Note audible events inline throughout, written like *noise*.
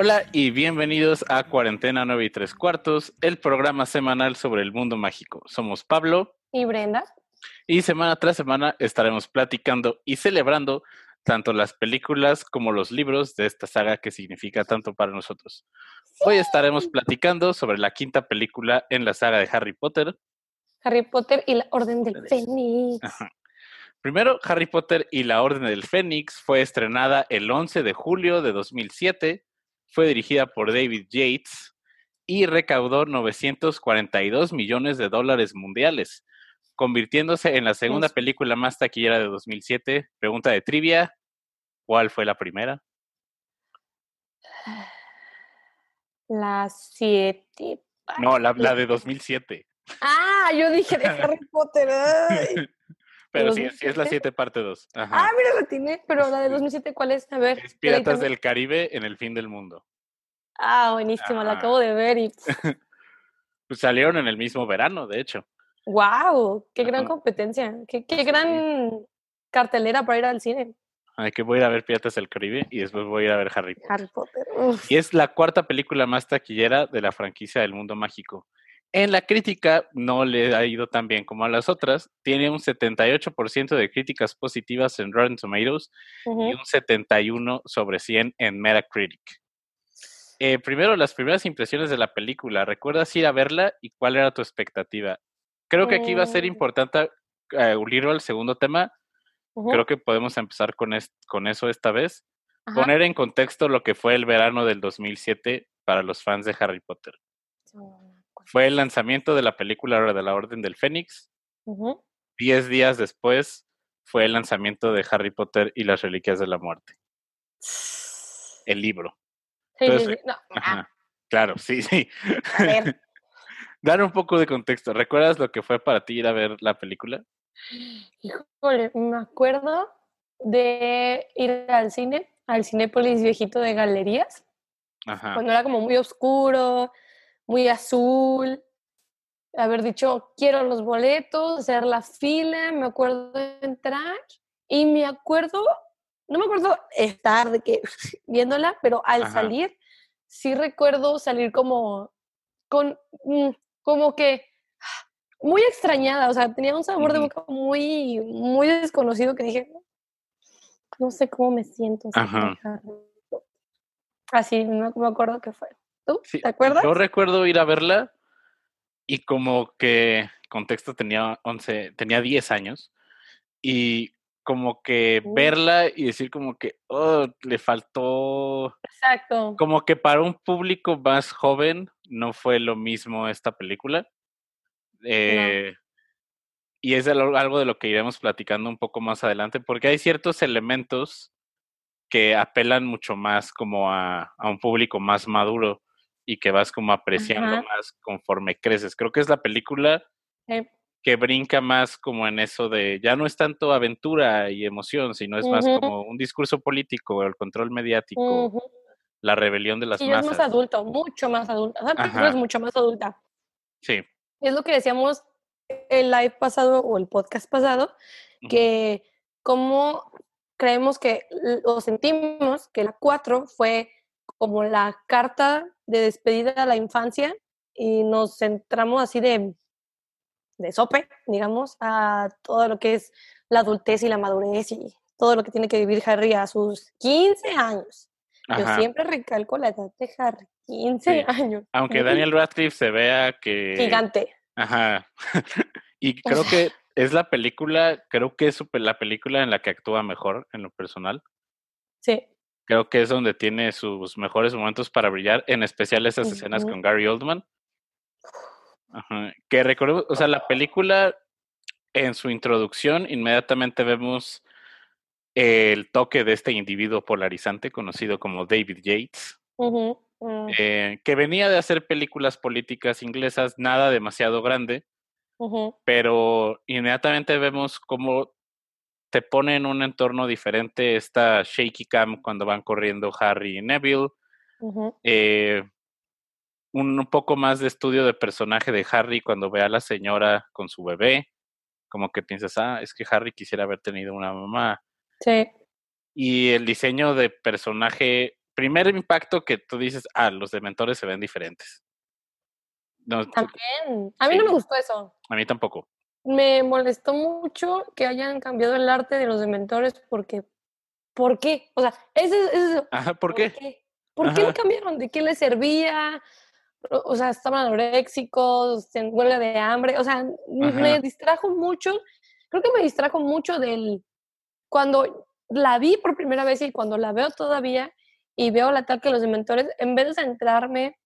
Hola y bienvenidos a Cuarentena 9 y 3 cuartos, el programa semanal sobre el mundo mágico. Somos Pablo y Brenda. Y semana tras semana estaremos platicando y celebrando tanto las películas como los libros de esta saga que significa tanto para nosotros. Hoy estaremos platicando sobre la quinta película en la saga de Harry Potter. Harry Potter y la Orden del Fénix. Primero, Harry Potter y la Orden del Fénix fue estrenada el 11 de julio de 2007, fue dirigida por David Yates y recaudó 942 millones de dólares mundiales, convirtiéndose en la segunda película más taquillera de 2007. Pregunta de trivia, ¿cuál fue la primera? *sighs* La 7. No, la, de 2007. Ah, yo dije de Harry Potter. *laughs* Pero sí, sí, es la 7 parte 2. Ah, mira, la tiene, pero la de 2007, ¿cuál es? A ver. Es Piratas del Caribe en el fin del mundo. Ah, buenísimo, la acabo de ver y... *laughs* pues salieron en el mismo verano, de hecho. ¡Wow! ¡Qué gran competencia! ¡Qué, qué gran cartelera para ir al cine! Ay, que voy a ir a ver Piratas del Caribe y después voy a ir a ver Harry Potter. Harry Potter. Y es la cuarta película más taquillera de la franquicia del mundo mágico. En la crítica no le ha ido tan bien como a las otras. Tiene un 78% de críticas positivas en Rotten Tomatoes y un 71 sobre 100 en Metacritic. Eh, primero, las primeras impresiones de la película. ¿Recuerdas ir a verla y cuál era tu expectativa? Creo que aquí va a ser mm. importante eh, unirlo al segundo tema. Creo que podemos empezar con, con eso esta vez. Poner en contexto lo que fue el verano del 2007 para los fans de Harry Potter. Fue el lanzamiento de la película de la Orden del Fénix. Diez días después fue el lanzamiento de Harry Potter y las Reliquias de la Muerte. El libro. Ah. Claro, sí, sí. *laughs* Dar un poco de contexto. ¿Recuerdas lo que fue para ti ir a ver la película? Híjole, me acuerdo de ir al cine, al Cinépolis viejito de galerías. Cuando era como muy oscuro, muy azul, haber dicho, quiero los boletos, hacer la fila, me acuerdo de entrar y me acuerdo, no me acuerdo estar de que *laughs* viéndola, pero al salir, sí recuerdo salir como con, mm, como que muy extrañada, o sea, tenía un sabor de boca muy, muy desconocido que dije, no sé cómo me siento. Así, no me acuerdo qué fue. ¿Te acuerdas? Yo recuerdo ir a verla y como que contexto tenía 11, tenía 10 años y como que verla y decir como que oh, le faltó Exacto. Como que para un público más joven no fue lo mismo esta película. Eh, y es algo de lo que iremos platicando un poco más adelante, porque hay ciertos elementos que apelan mucho más como a, a un público más maduro y que vas como apreciando más conforme creces. Creo que es la película que brinca más como en eso de ya no es tanto aventura y emoción, sino es más como un discurso político, el control mediático, la rebelión de las y masas. es más adulto, mucho más adulta. es mucho más adulta. Sí. Es lo que decíamos el live pasado o el podcast pasado, que como creemos que o sentimos que la 4 fue como la carta de despedida a la infancia y nos centramos así de, de sope, digamos, a todo lo que es la adultez y la madurez y todo lo que tiene que vivir Harry a sus 15 años. Yo siempre recalco la edad de Harry, 15 años. Aunque *laughs* Daniel Radcliffe se vea que... Gigante. Ajá. *laughs* y creo *laughs* que es la película, creo que es la película en la que actúa mejor en lo personal. Sí creo que es donde tiene sus mejores momentos para brillar, en especial esas escenas con Gary Oldman. Que recuerdo, o sea, la película en su introducción inmediatamente vemos el toque de este individuo polarizante conocido como David Yates, mm. eh, que venía de hacer películas políticas inglesas, nada demasiado grande, pero inmediatamente vemos cómo te pone en un entorno diferente esta shaky cam cuando van corriendo Harry y Neville. Eh, un, poco más de estudio de personaje de Harry cuando ve a la señora con su bebé. Como que piensas, ah, es que Harry quisiera haber tenido una mamá. Sí. Y el diseño de personaje primer impacto que tú dices, ah, los dementores se ven diferentes. También. A mí no me gustó eso. A mí tampoco. Me molestó mucho que hayan cambiado el arte de los dementores porque, ¿por qué? O sea, ese es Ajá, ¿por, qué? ¿Por qué lo cambiaron? ¿De qué les servía? O sea, estaban anoréxicos, en huelga de hambre. O sea, me distrajo mucho. Creo que me distrajo mucho del. Cuando la vi por primera vez y cuando la veo todavía y veo el ataque de los dementores, en vez de centrarme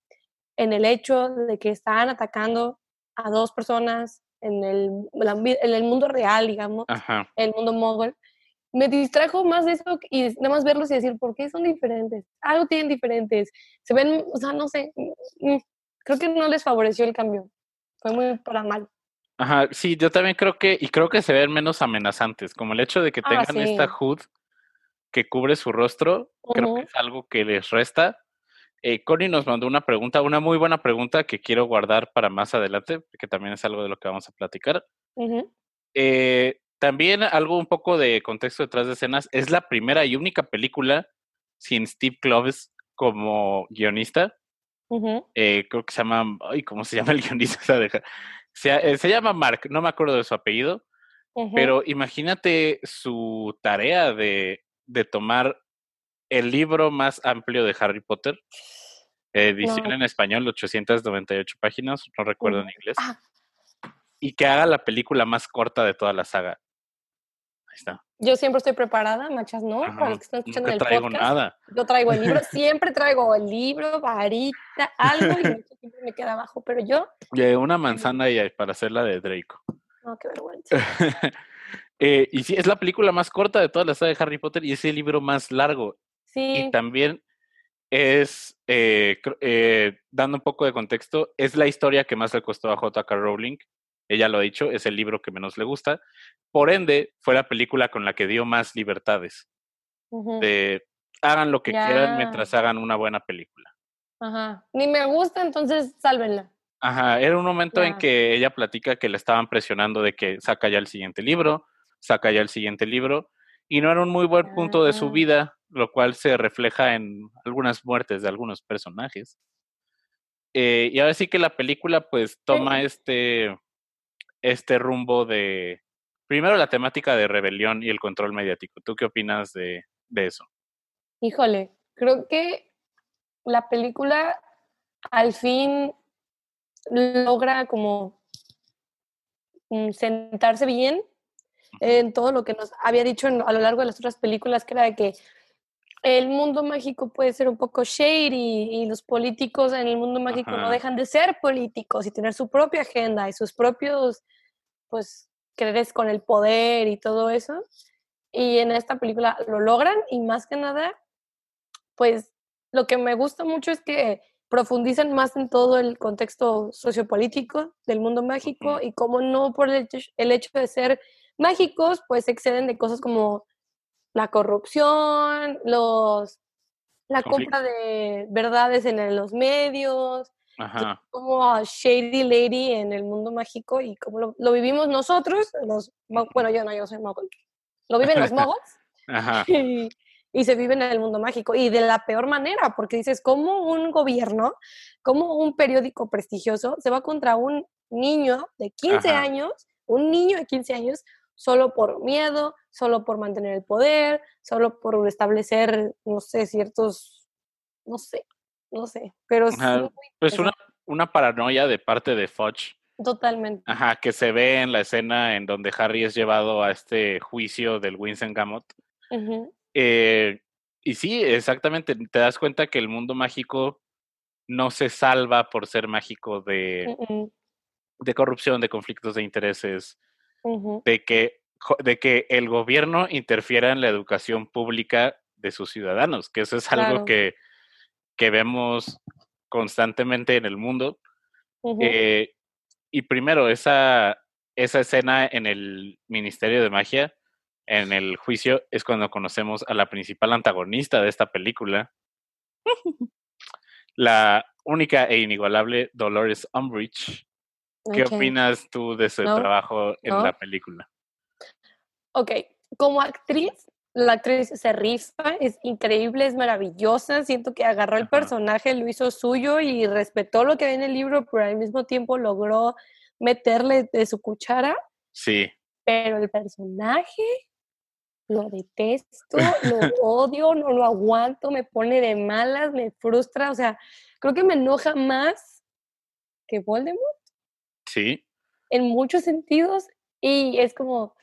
en el hecho de que estaban atacando a dos personas en el, en el mundo real, digamos, el mundo mogul, me distrajo más de eso y nada más verlos y decir, ¿por qué son diferentes? Algo tienen diferentes. Se ven, o sea, no sé, mm, creo que no les favoreció el cambio. Fue muy para mal. Ajá, sí, yo también creo que, y creo que se ven menos amenazantes, como el hecho de que ah, tengan esta hood que cubre su rostro, creo que es algo que les resta. Eh, Connie nos mandó una pregunta, una muy buena pregunta que quiero guardar para más adelante, que también es algo de lo que vamos a platicar. eh, también algo un poco de contexto detrás de escenas, es la primera y única película sin Steve Kloves como guionista. eh, creo que se llama, ay, ¿cómo se *laughs* llama el guionista? se, eh, se, llama Mark, no me acuerdo de su apellido, pero imagínate su tarea de, de, tomar el libro más amplio de Harry Potter, edición en español, 898 páginas, no recuerdo en inglés, ah. y que haga la película más corta de toda la saga. Yo siempre estoy preparada, machas no, para los que están escuchando el traigo nada. Yo traigo el libro, *laughs* siempre traigo el libro, varita, algo, y siempre me queda abajo, pero yo... una manzana y para hacerla de Draco. No, qué vergüenza. *laughs* eh, y sí, es la película más corta de toda la saga de Harry Potter y es el libro más largo. Sí. Y también es, eh, eh, dando un poco de contexto, es la historia que más le costó a J.K. Rowling ella lo ha dicho, es el libro que menos le gusta. Por ende, fue la película con la que dio más libertades. De hagan lo que quieran mientras hagan una buena película. Ajá. Ni me gusta, entonces sálvenla. Ajá, era un momento en que ella platica que le estaban presionando de que saca ya el siguiente libro, saca ya el siguiente libro, y no era un muy buen punto de su ah. vida, lo cual se refleja en algunas muertes de algunos personajes. Eh, y ahora sí que la película pues toma este este rumbo de, primero la temática de rebelión y el control mediático. ¿Tú qué opinas de, eso? Híjole, creo que la película al fin logra como mm, sentarse bien en todo lo que nos había dicho a lo largo de las otras películas, que era de que el mundo mágico puede ser un poco shady y los políticos en el mundo mágico no dejan de ser políticos y tener su propia agenda y sus propios, pues, quereres con el poder y todo eso. Y en esta película lo logran y más que nada, pues, lo que me gusta mucho es que profundizan más en todo el contexto sociopolítico del mundo mágico y cómo no por el hecho, el hecho de ser mágicos, pues exceden de cosas como la corrupción, los la compra de verdades en los medios, como Shady Lady en el mundo mágico y como lo, vivimos nosotros, los, bueno, yo no, yo soy mogul, lo viven los *laughs* mogos y, y, se vive en el mundo mágico y de la peor manera, porque dices, como un gobierno, como un periódico prestigioso se va contra un niño de 15 años, un niño de 15 años, solo por miedo, solo por mantener el poder, solo por establecer, no sé, ciertos, no sé, no sé, pero es pues una, una paranoia de parte de Fudge. Totalmente. Ajá, que se ve en la escena en donde Harry es llevado a este juicio del Winston Gamot. Eh, y sí, exactamente, te das cuenta que el mundo mágico no se salva por ser mágico de, de corrupción, de conflictos de intereses, de, que, de que el gobierno interfiera en la educación pública de sus ciudadanos, que eso es algo que, que, vemos constantemente en el mundo. Eh, y primero, esa, esa escena en el Ministerio de Magia, en el juicio, es cuando conocemos a la principal antagonista de esta película, *laughs* la única e inigualable Dolores Umbridge, ¿Qué opinas tú de su trabajo en la película? Ok, como actriz, la actriz se rifa, es increíble, es maravillosa. Siento que agarró el personaje, lo hizo suyo y respetó lo que ve en el libro, pero al mismo tiempo logró meterle de su cuchara. Sí. Pero el personaje lo detesto, lo *laughs* odio, no lo aguanto, me pone de malas, me frustra, o sea, creo que me enoja más que Voldemort. Sí. En muchos sentidos y es como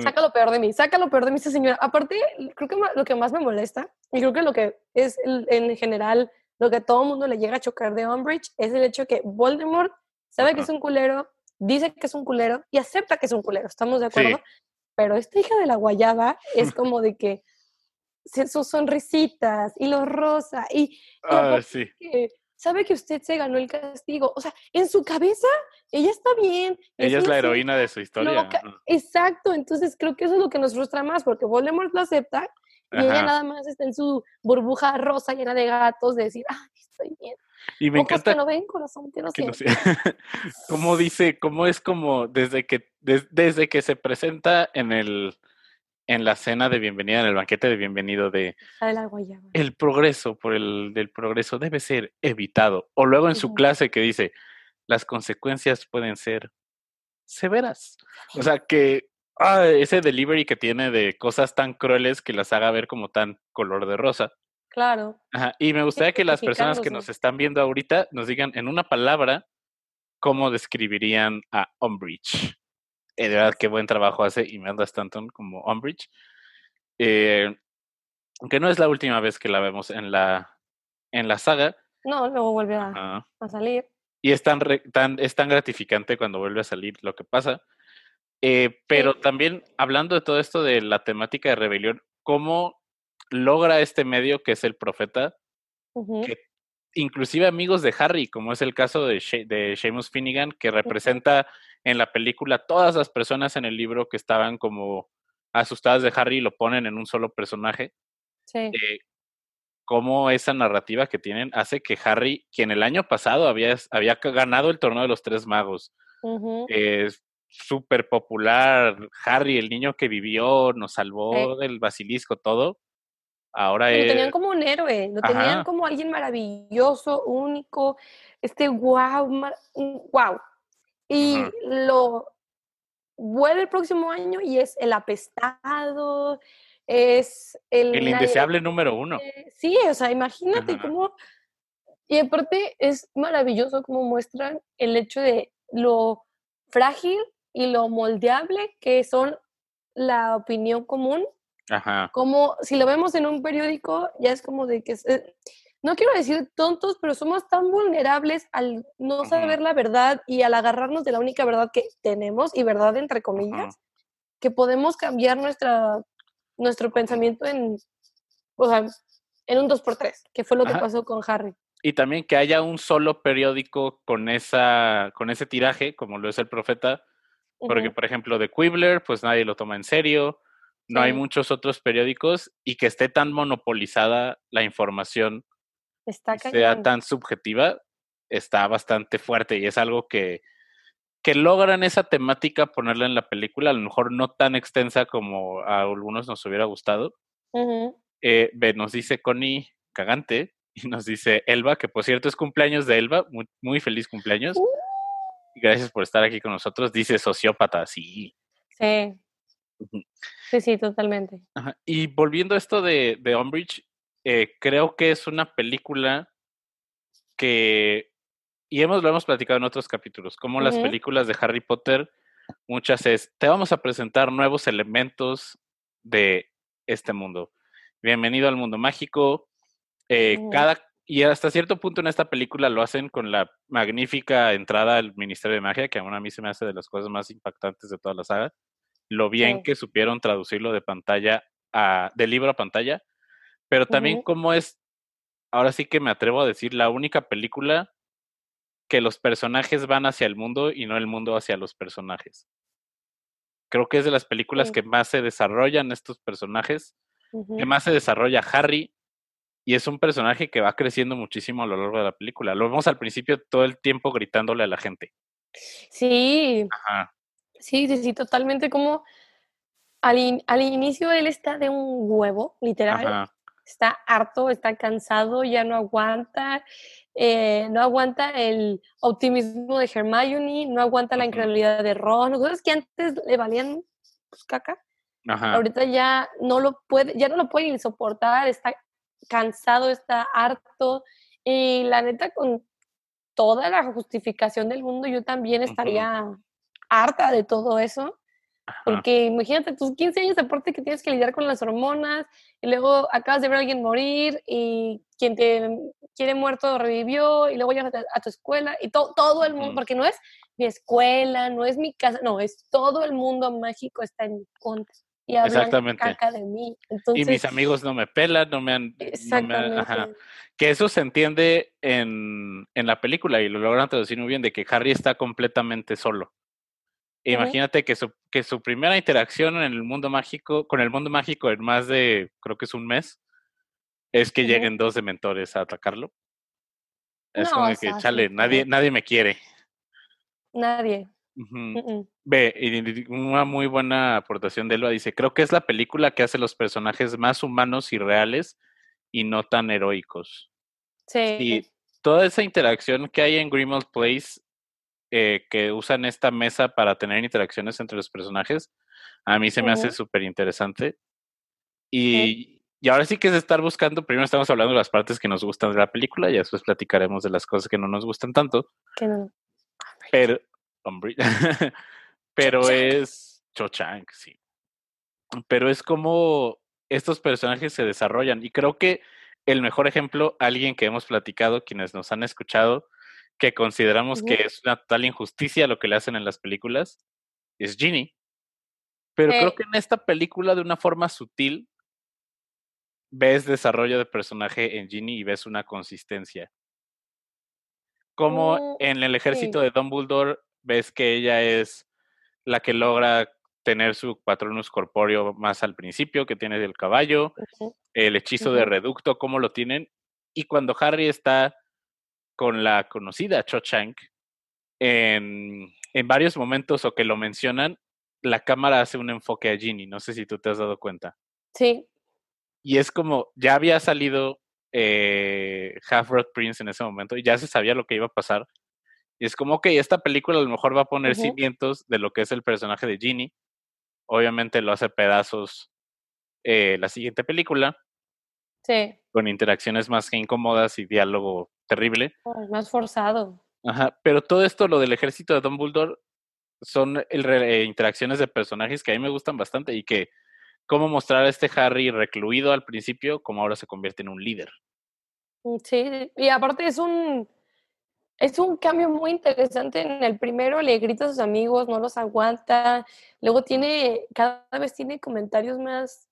saca lo peor de mí, saca lo peor de mí esa señora. Aparte, creo que lo que más me molesta, y creo que lo que es en general lo que a todo mundo le llega a chocar de Umbridge, es el hecho que Voldemort sabe que es un culero, dice que es un culero y acepta que es un culero, ¿estamos de acuerdo? Pero esta hija de la guayaba es *laughs* como de que sus sonrisitas y los rosa y ah, sí sabe que usted se ganó el castigo. O sea, en su cabeza, ella está bien. Ella es la heroína de su historia. Exacto, entonces creo que eso es lo que nos frustra más, porque Voldemort lo acepta y ella nada más está en su burbuja rosa llena de gatos de decir, ah, estoy bien. Y me encanta. Que no ven, corazón, que no, que *laughs* como dice, cómo es como desde que, desde que se presenta en el en la cena de bienvenida, en el banquete de bienvenido de el progreso por el del progreso debe ser evitado. O luego en su clase que dice las consecuencias pueden ser severas. O sea que ah, ese delivery que tiene de cosas tan crueles que las haga ver como tan color de rosa. Claro. Y me gustaría que las personas que nos están viendo ahorita nos digan en una palabra cómo describirían a Umbridge. Eh, de verdad, qué buen trabajo hace Imelda Stanton como Umbridge. Eh, aunque no es la última vez que la vemos en la, en la saga. No, luego vuelve a, salir. Y es tan, tan, es tan gratificante cuando vuelve a salir lo que pasa. Eh, pero también hablando de todo esto de la temática de rebelión, ¿cómo logra este medio que es el profeta, que inclusive amigos de Harry, como es el caso de, de Seamus Finnegan, que representa en la película todas las personas en el libro que estaban como asustadas de Harry lo ponen en un solo personaje. Sí. Eh, cómo esa narrativa que tienen hace que Harry, quien el año pasado había, había ganado el torneo de los tres magos, es súper popular, Harry, el niño que vivió, nos salvó del basilisco, todo. Ahora Lo tenían como un héroe, lo tenían como alguien maravilloso, único, este wow, wow. Y lo vuelve el próximo año y es el apestado, es el... El indeseable número uno. Sí, o sea, imagínate cómo... Y aparte es maravilloso cómo muestran el hecho de lo frágil y lo moldeable que son la opinión común. Ajá. Como si lo vemos en un periódico, ya es como de que no quiero decir tontos, pero somos tan vulnerables al no saber la verdad y al agarrarnos de la única verdad que tenemos, y verdad entre comillas, que podemos cambiar nuestra, nuestro pensamiento en, o sea, en un 2x3, que fue lo que pasó con Harry. Y también que haya un solo periódico con, esa, con ese tiraje, como lo es el profeta, porque, por ejemplo, de Quibbler, pues nadie lo toma en serio, no hay muchos otros periódicos y que esté tan monopolizada la información sea tan subjetiva, está bastante fuerte y es algo que, que logran esa temática ponerla en la película, a lo mejor no tan extensa como a algunos nos hubiera gustado. Eh, nos dice Connie Cagante *laughs* y nos dice Elba, que por cierto es cumpleaños de Elba, muy, feliz cumpleaños. Uh. Gracias por estar aquí con nosotros. Dice sociópata, sí. Sí. Sí, sí, totalmente. Y volviendo a esto de, de Umbridge, eh, creo que es una película que, y hemos, lo hemos platicado en otros capítulos, como las películas de Harry Potter, muchas es, te vamos a presentar nuevos elementos de este mundo. Bienvenido al mundo mágico. Eh, cada, y hasta cierto punto en esta película lo hacen con la magnífica entrada al Ministerio de Magia, que aún a mí se me hace de las cosas más impactantes de toda la saga. Lo bien que supieron traducirlo de pantalla a, de libro a pantalla pero también como es, ahora sí que me atrevo a decir, la única película que los personajes van hacia el mundo y no el mundo hacia los personajes. Creo que es de las películas que más se desarrollan estos personajes, que más se desarrolla Harry, y es un personaje que va creciendo muchísimo a lo largo de la película. Lo vemos al principio todo el tiempo gritándole a la gente. Sí. Sí, sí, sí, totalmente como al, al, inicio él está de un huevo, literal. Está harto, está cansado, ya no aguanta. Eh, no aguanta el optimismo de Hermione, no aguanta la incredulidad de Ron, cosas que antes le valían pues, caca. Ahorita ya no lo puede, ya no lo puede soportar, está cansado, está harto. Y la neta, con toda la justificación del mundo, yo también estaría harta de todo eso. Porque imagínate tus 15 años aparte que tienes que lidiar con las hormonas y luego acabas de ver a alguien morir y quien te quiere muerto revivió y luego llegas a, tu escuela y todo el mundo, porque no es mi escuela, no es mi casa, no, es todo el mundo mágico está en contra y hablan Exactamente. caca de mí. y mis amigos no me pelan, no me han... Exactamente. Que eso se entiende en, en la película y lo logran traducir muy bien, de que Harry está completamente solo. Imagínate que su, que su primera interacción en el mundo mágico, con el mundo mágico en más de, creo que es un mes, es que lleguen dos dementores a atacarlo. Es como que, chale, nadie, nadie me quiere. Nadie. Ve, y una muy buena aportación de Elba dice, creo que es la película que hace los personajes más humanos y reales y no tan heroicos. Sí. Y toda esa interacción que hay en Grimald Place eh, que usan esta mesa para tener interacciones entre los personajes, a mí se me hace súper interesante. Y, y, ahora sí que es estar buscando, primero estamos hablando de las partes que nos gustan de la película y después platicaremos de las cosas que no nos gustan tanto. Que no. Pero, *laughs* pero es Cho Chang, sí. Pero es como estos personajes se desarrollan y creo que el mejor ejemplo, alguien que hemos platicado, quienes nos han escuchado, que consideramos que es una total injusticia lo que le hacen en las películas, es Ginny. Pero creo que en esta película, de una forma sutil, ves desarrollo de personaje en Ginny y ves una consistencia. Como mm, en el ejército de Dumbledore, ves que ella es la que logra tener su patronus corpóreo más al principio, que tiene el caballo, el hechizo de reducto, cómo lo tienen. Y cuando Harry está con la conocida Cho Chang, en, en varios momentos o que lo mencionan, la cámara hace un enfoque a Ginny. No sé si tú te has dado cuenta. Sí. Y es como, ya había salido eh, Half Blood Prince en ese momento y ya se sabía lo que iba a pasar. Y es como, ok, esta película a lo mejor va a poner cimientos de lo que es el personaje de Ginny. Obviamente lo hace pedazos eh, la siguiente película. Sí. Con interacciones más que incómodas y diálogo terrible. más forzado. Ajá, pero todo esto, lo del ejército de Dumbledore, son interacciones de personajes que a mí me gustan bastante y que cómo mostrar a este Harry recluido al principio, como ahora se convierte en un líder. Mm, sí, y aparte es un es un cambio muy interesante. En el primero le grita a sus amigos, no los aguanta. Luego tiene, cada vez tiene comentarios más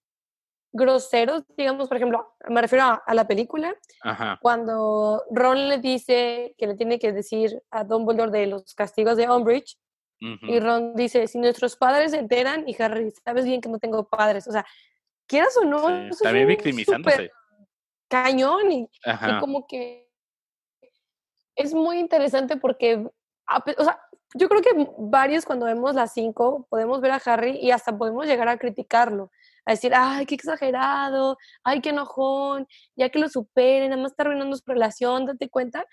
groseros, digamos, por ejemplo, me refiero a, la película, cuando Ron le dice que le tiene que decir a Dumbledore de los castigos de Umbridge, y Ron dice, si nuestros padres se enteran, y Harry, sabes bien que no tengo padres, o sea, quieras o no, también victimizándose. Cañón, y, como que es muy interesante porque, o sea, yo creo que varios cuando vemos las cinco podemos ver a Harry y hasta podemos llegar a criticarlo a decir, ay, qué exagerado, ay, qué enojón, ya que lo superen, nada más está arruinando su relación, date cuenta.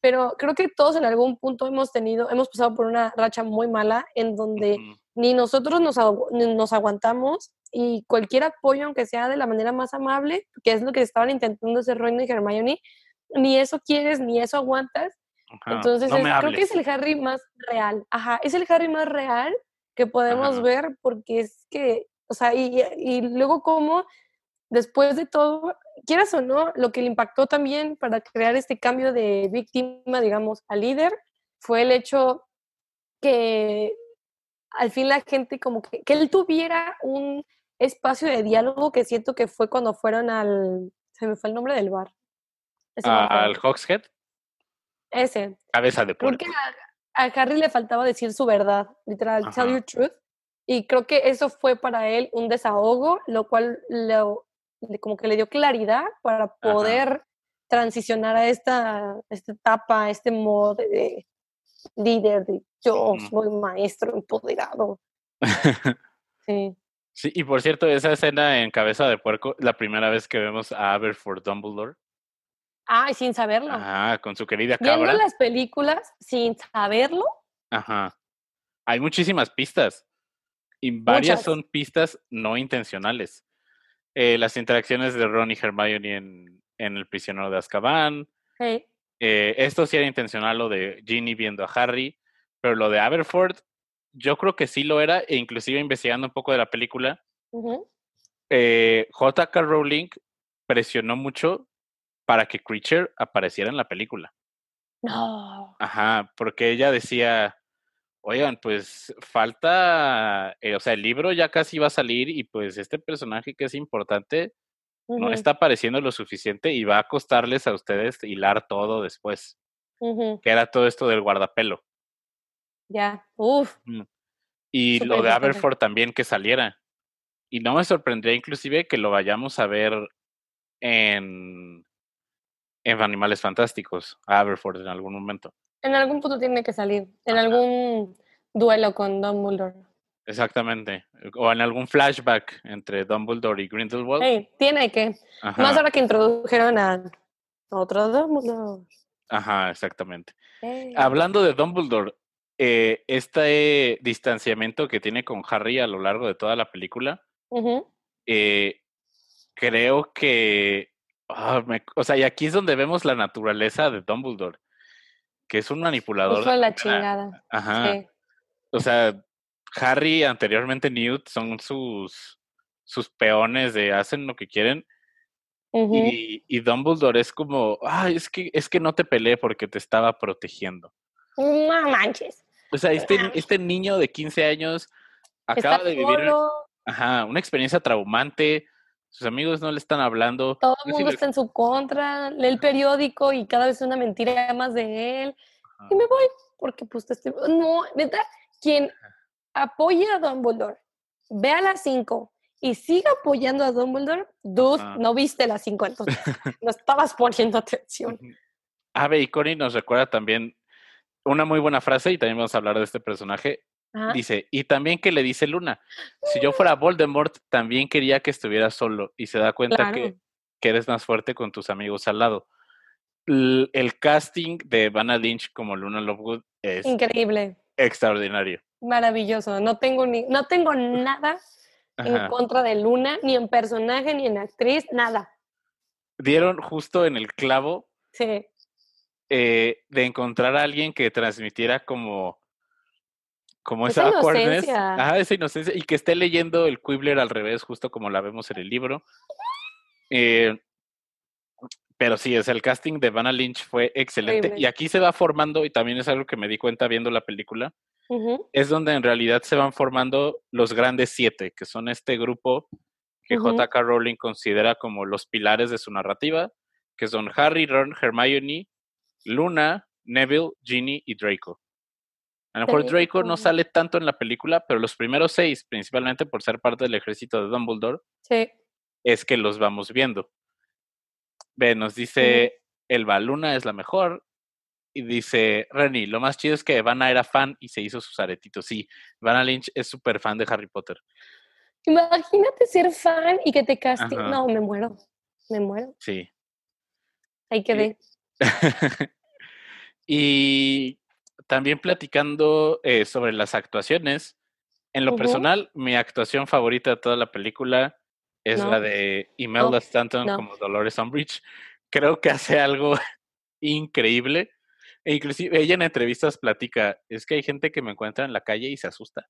Pero creo que todos en algún punto hemos tenido, hemos pasado por una racha muy mala en donde ni nosotros nos, nos aguantamos y cualquier apoyo, aunque sea de la manera más amable, que es lo que estaban intentando hacer Ron y Hermione, ni eso quieres, ni eso aguantas. Entonces, creo que es el Harry más real. Ajá, es el Harry más real que podemos ver porque es que o sea, y, y luego cómo, después de todo, quieras o no, lo que le impactó también para crear este cambio de víctima, digamos, a líder, fue el hecho que al fin la gente como que, que él tuviera un espacio de diálogo que siento que fue cuando fueron al, se me fue el nombre del bar. ¿Al Hogshead? Ese. Cabeza de puerco. Porque a, Harry le faltaba decir su verdad, literal, tell your truth. Y creo que eso fue para él un desahogo, lo cual lo, como que le dio claridad para poder transicionar a esta, esta etapa, a este modo de líder, de yo soy maestro empoderado. *laughs* sí. Sí, y por cierto, esa escena en Cabeza de Puerco, la primera vez que vemos a Aberforth Dumbledore. Ah, sin saberlo. Ajá, con su querida cabra. Viendo las películas sin saberlo. Ajá. Hay muchísimas pistas. Y varias son pistas no intencionales. Eh, las interacciones de Ron y Hermione en, en El prisionero de Azkaban. Eh, esto sí era intencional, lo de Ginny viendo a Harry, pero lo de Aberford, yo creo que sí lo era, e inclusive investigando un poco de la película, eh, J.K. Rowling presionó mucho para que Creature apareciera en la película. No. Ajá, porque ella decía, oigan, pues falta, eh, o sea, el libro ya casi va a salir y pues este personaje que es importante no está apareciendo lo suficiente y va a costarles a ustedes hilar todo después. Que era todo esto del guardapelo. Ya, uff. Y lo de Aberford también que saliera. Y no me sorprendería inclusive que lo vayamos a ver en, en Animales Fantásticos, a Aberford en algún momento. En algún punto tiene que salir, en algún duelo con Dumbledore. Exactamente. O en algún flashback entre Dumbledore y Grindelwald. Sí, tiene que. Más ahora que introdujeron a otro Dumbledore. Ajá, exactamente. Hablando de Dumbledore, eh, este distanciamiento que tiene con Harry a lo largo de toda la película, eh, creo que. Ah, o sea, y aquí es donde vemos la naturaleza de Dumbledore, que es un manipulador. la chingada. Ajá. O sea, Harry, anteriormente Newt, son sus, sus peones de hacen lo que quieren. y, y, Dumbledore es como, ay, es que, es que no te peleé porque te estaba protegiendo. No manches. O sea, este, este niño de 15 años acaba de vivir ajá, una experiencia traumante. Sus amigos no le están hablando. Todo el mundo está en su contra. Lee el periódico y cada vez es una mentira más de él. Y me voy porque pues te estoy... No, ¿verdad? Quien apoya a Dumbledore, ve a las 5 y siga apoyando a Dumbledore, dude, no viste las 5 entonces, *laughs* no estabas poniendo atención. Ave y Connie nos recuerda también una muy buena frase y también vamos a hablar de este personaje. Dice, y también que le dice Luna, si yo fuera Voldemort, también quería que estuviera solo y se da cuenta que, que, eres más fuerte con tus amigos al lado. el casting de Vanna Lynch como Luna Lovegood es increíble. Extraordinario maravilloso. No tengo, ni, no tengo nada en contra de Luna, ni en personaje, ni en actriz, nada. Dieron justo en el clavo sí. Eh, de encontrar a alguien que transmitiera como, como esa, inocencia. esa inocencia. Y que esté leyendo el Quibbler al revés, justo como la vemos en el libro. Eh, pero sí, es el casting de Vanna Lynch fue excelente. Y aquí se va formando, y también es algo que me di cuenta viendo la película, es donde en realidad se van formando los grandes siete, que son este grupo que J.K. Rowling considera como los pilares de su narrativa, que son Harry, Ron, Hermione, Luna, Neville, Ginny y Draco. A lo mejor Draco no sale tanto en la película, pero los primeros seis, principalmente por ser parte del ejército de Dumbledore, es que los vamos viendo. Ve, nos dice, Elba Luna es la mejor, y dice, Renny, lo más chido es que Vanna era fan y se hizo sus aretitos. Sí, Vanna Lynch es súper fan de Harry Potter. Imagínate ser fan y que te castiguen. No, me muero. Me muero. Sí. Ahí quedé. *laughs* y también platicando eh, sobre las actuaciones. En lo personal, mi actuación favorita de toda la película es la de Imelda Stanton como Dolores Umbridge. Creo que hace algo *laughs* increíble. E inclusive ella en entrevistas platica, es que hay gente que me encuentra en la calle y se asusta.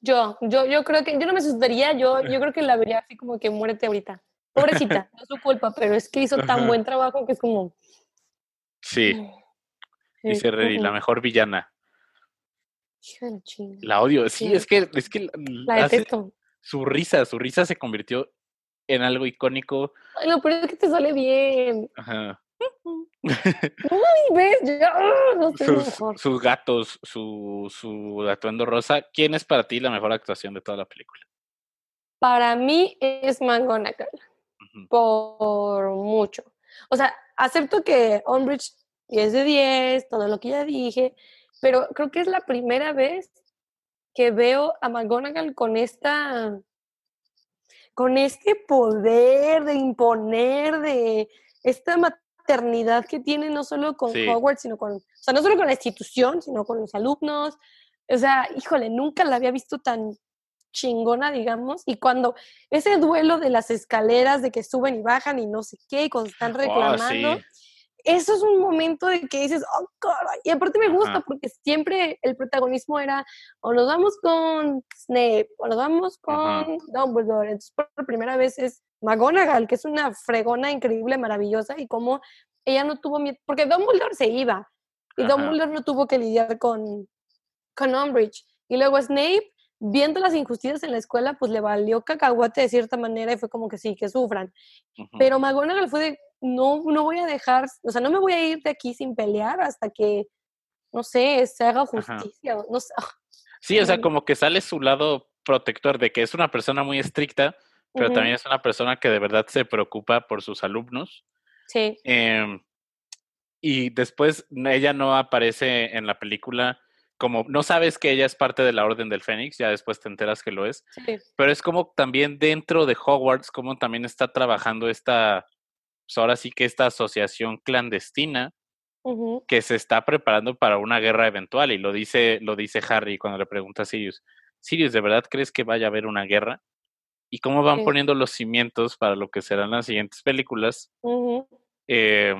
Yo, yo, yo creo que, yo no me asustaría, yo, yo creo que la vería así como que muérete ahorita. Pobrecita, *laughs* no es su culpa, pero es que hizo tan buen trabajo que es como... Sí, Dice eh, Reri, la mejor villana. La odio. Sí, es que, es que la hace su risa, su risa se convirtió en algo icónico. Ay, no, pero es que te sale bien. Ajá. no *laughs* ves, yo ¡ah! no sus, mejor. sus gatos, su, su atuendo rosa. ¿Quién es para ti la mejor actuación de toda la película? Para mí es Mangonakal Por mucho. O sea, acepto que Onbridge 10 de 10, todo lo que ya dije, pero creo que es la primera vez que veo a McGonagall con esta con este poder de imponer de esta maternidad que tiene no solo con sí. Hogwarts, sino con, o sea, no solo con la institución, sino con los alumnos. O sea, híjole, nunca la había visto tan chingona, digamos, y cuando ese duelo de las escaleras de que suben y bajan y no sé qué, y cuando están oh, reclamando eso es un momento de que dices, oh, caray, y aparte me gusta porque siempre el protagonismo era, o nos vamos con Snape, o nos vamos con Dumbledore, entonces por primera vez es McGonagall, que es una fregona increíble, maravillosa, y como ella no tuvo miedo, porque Dumbledore se iba, y Dumbledore no tuvo que lidiar con, con Umbridge, y luego Snape viendo las injusticias en la escuela, pues le valió cacahuate de cierta manera y fue como que sí, que sufran. Pero McGonagall fue de, no, no voy a dejar, o sea, no me voy a ir de aquí sin pelear hasta que, no sé, se haga justicia. No Sí, o sea, como que sale su lado protector de que es una persona muy estricta, pero también es una persona que de verdad se preocupa por sus alumnos. Sí. Em, y después ella no aparece en la película como no sabes que ella es parte de la Orden del Fénix, ya después te enteras que lo es. Pero es como también dentro de Hogwarts, como también está trabajando esta, pues ahora sí que esta asociación clandestina que se está preparando para una guerra eventual. Y lo dice, lo dice Harry cuando le pregunta a Sirius, Sirius, ¿de verdad crees que vaya a haber una guerra? Y cómo van poniendo los cimientos para lo que serán las siguientes películas. eh,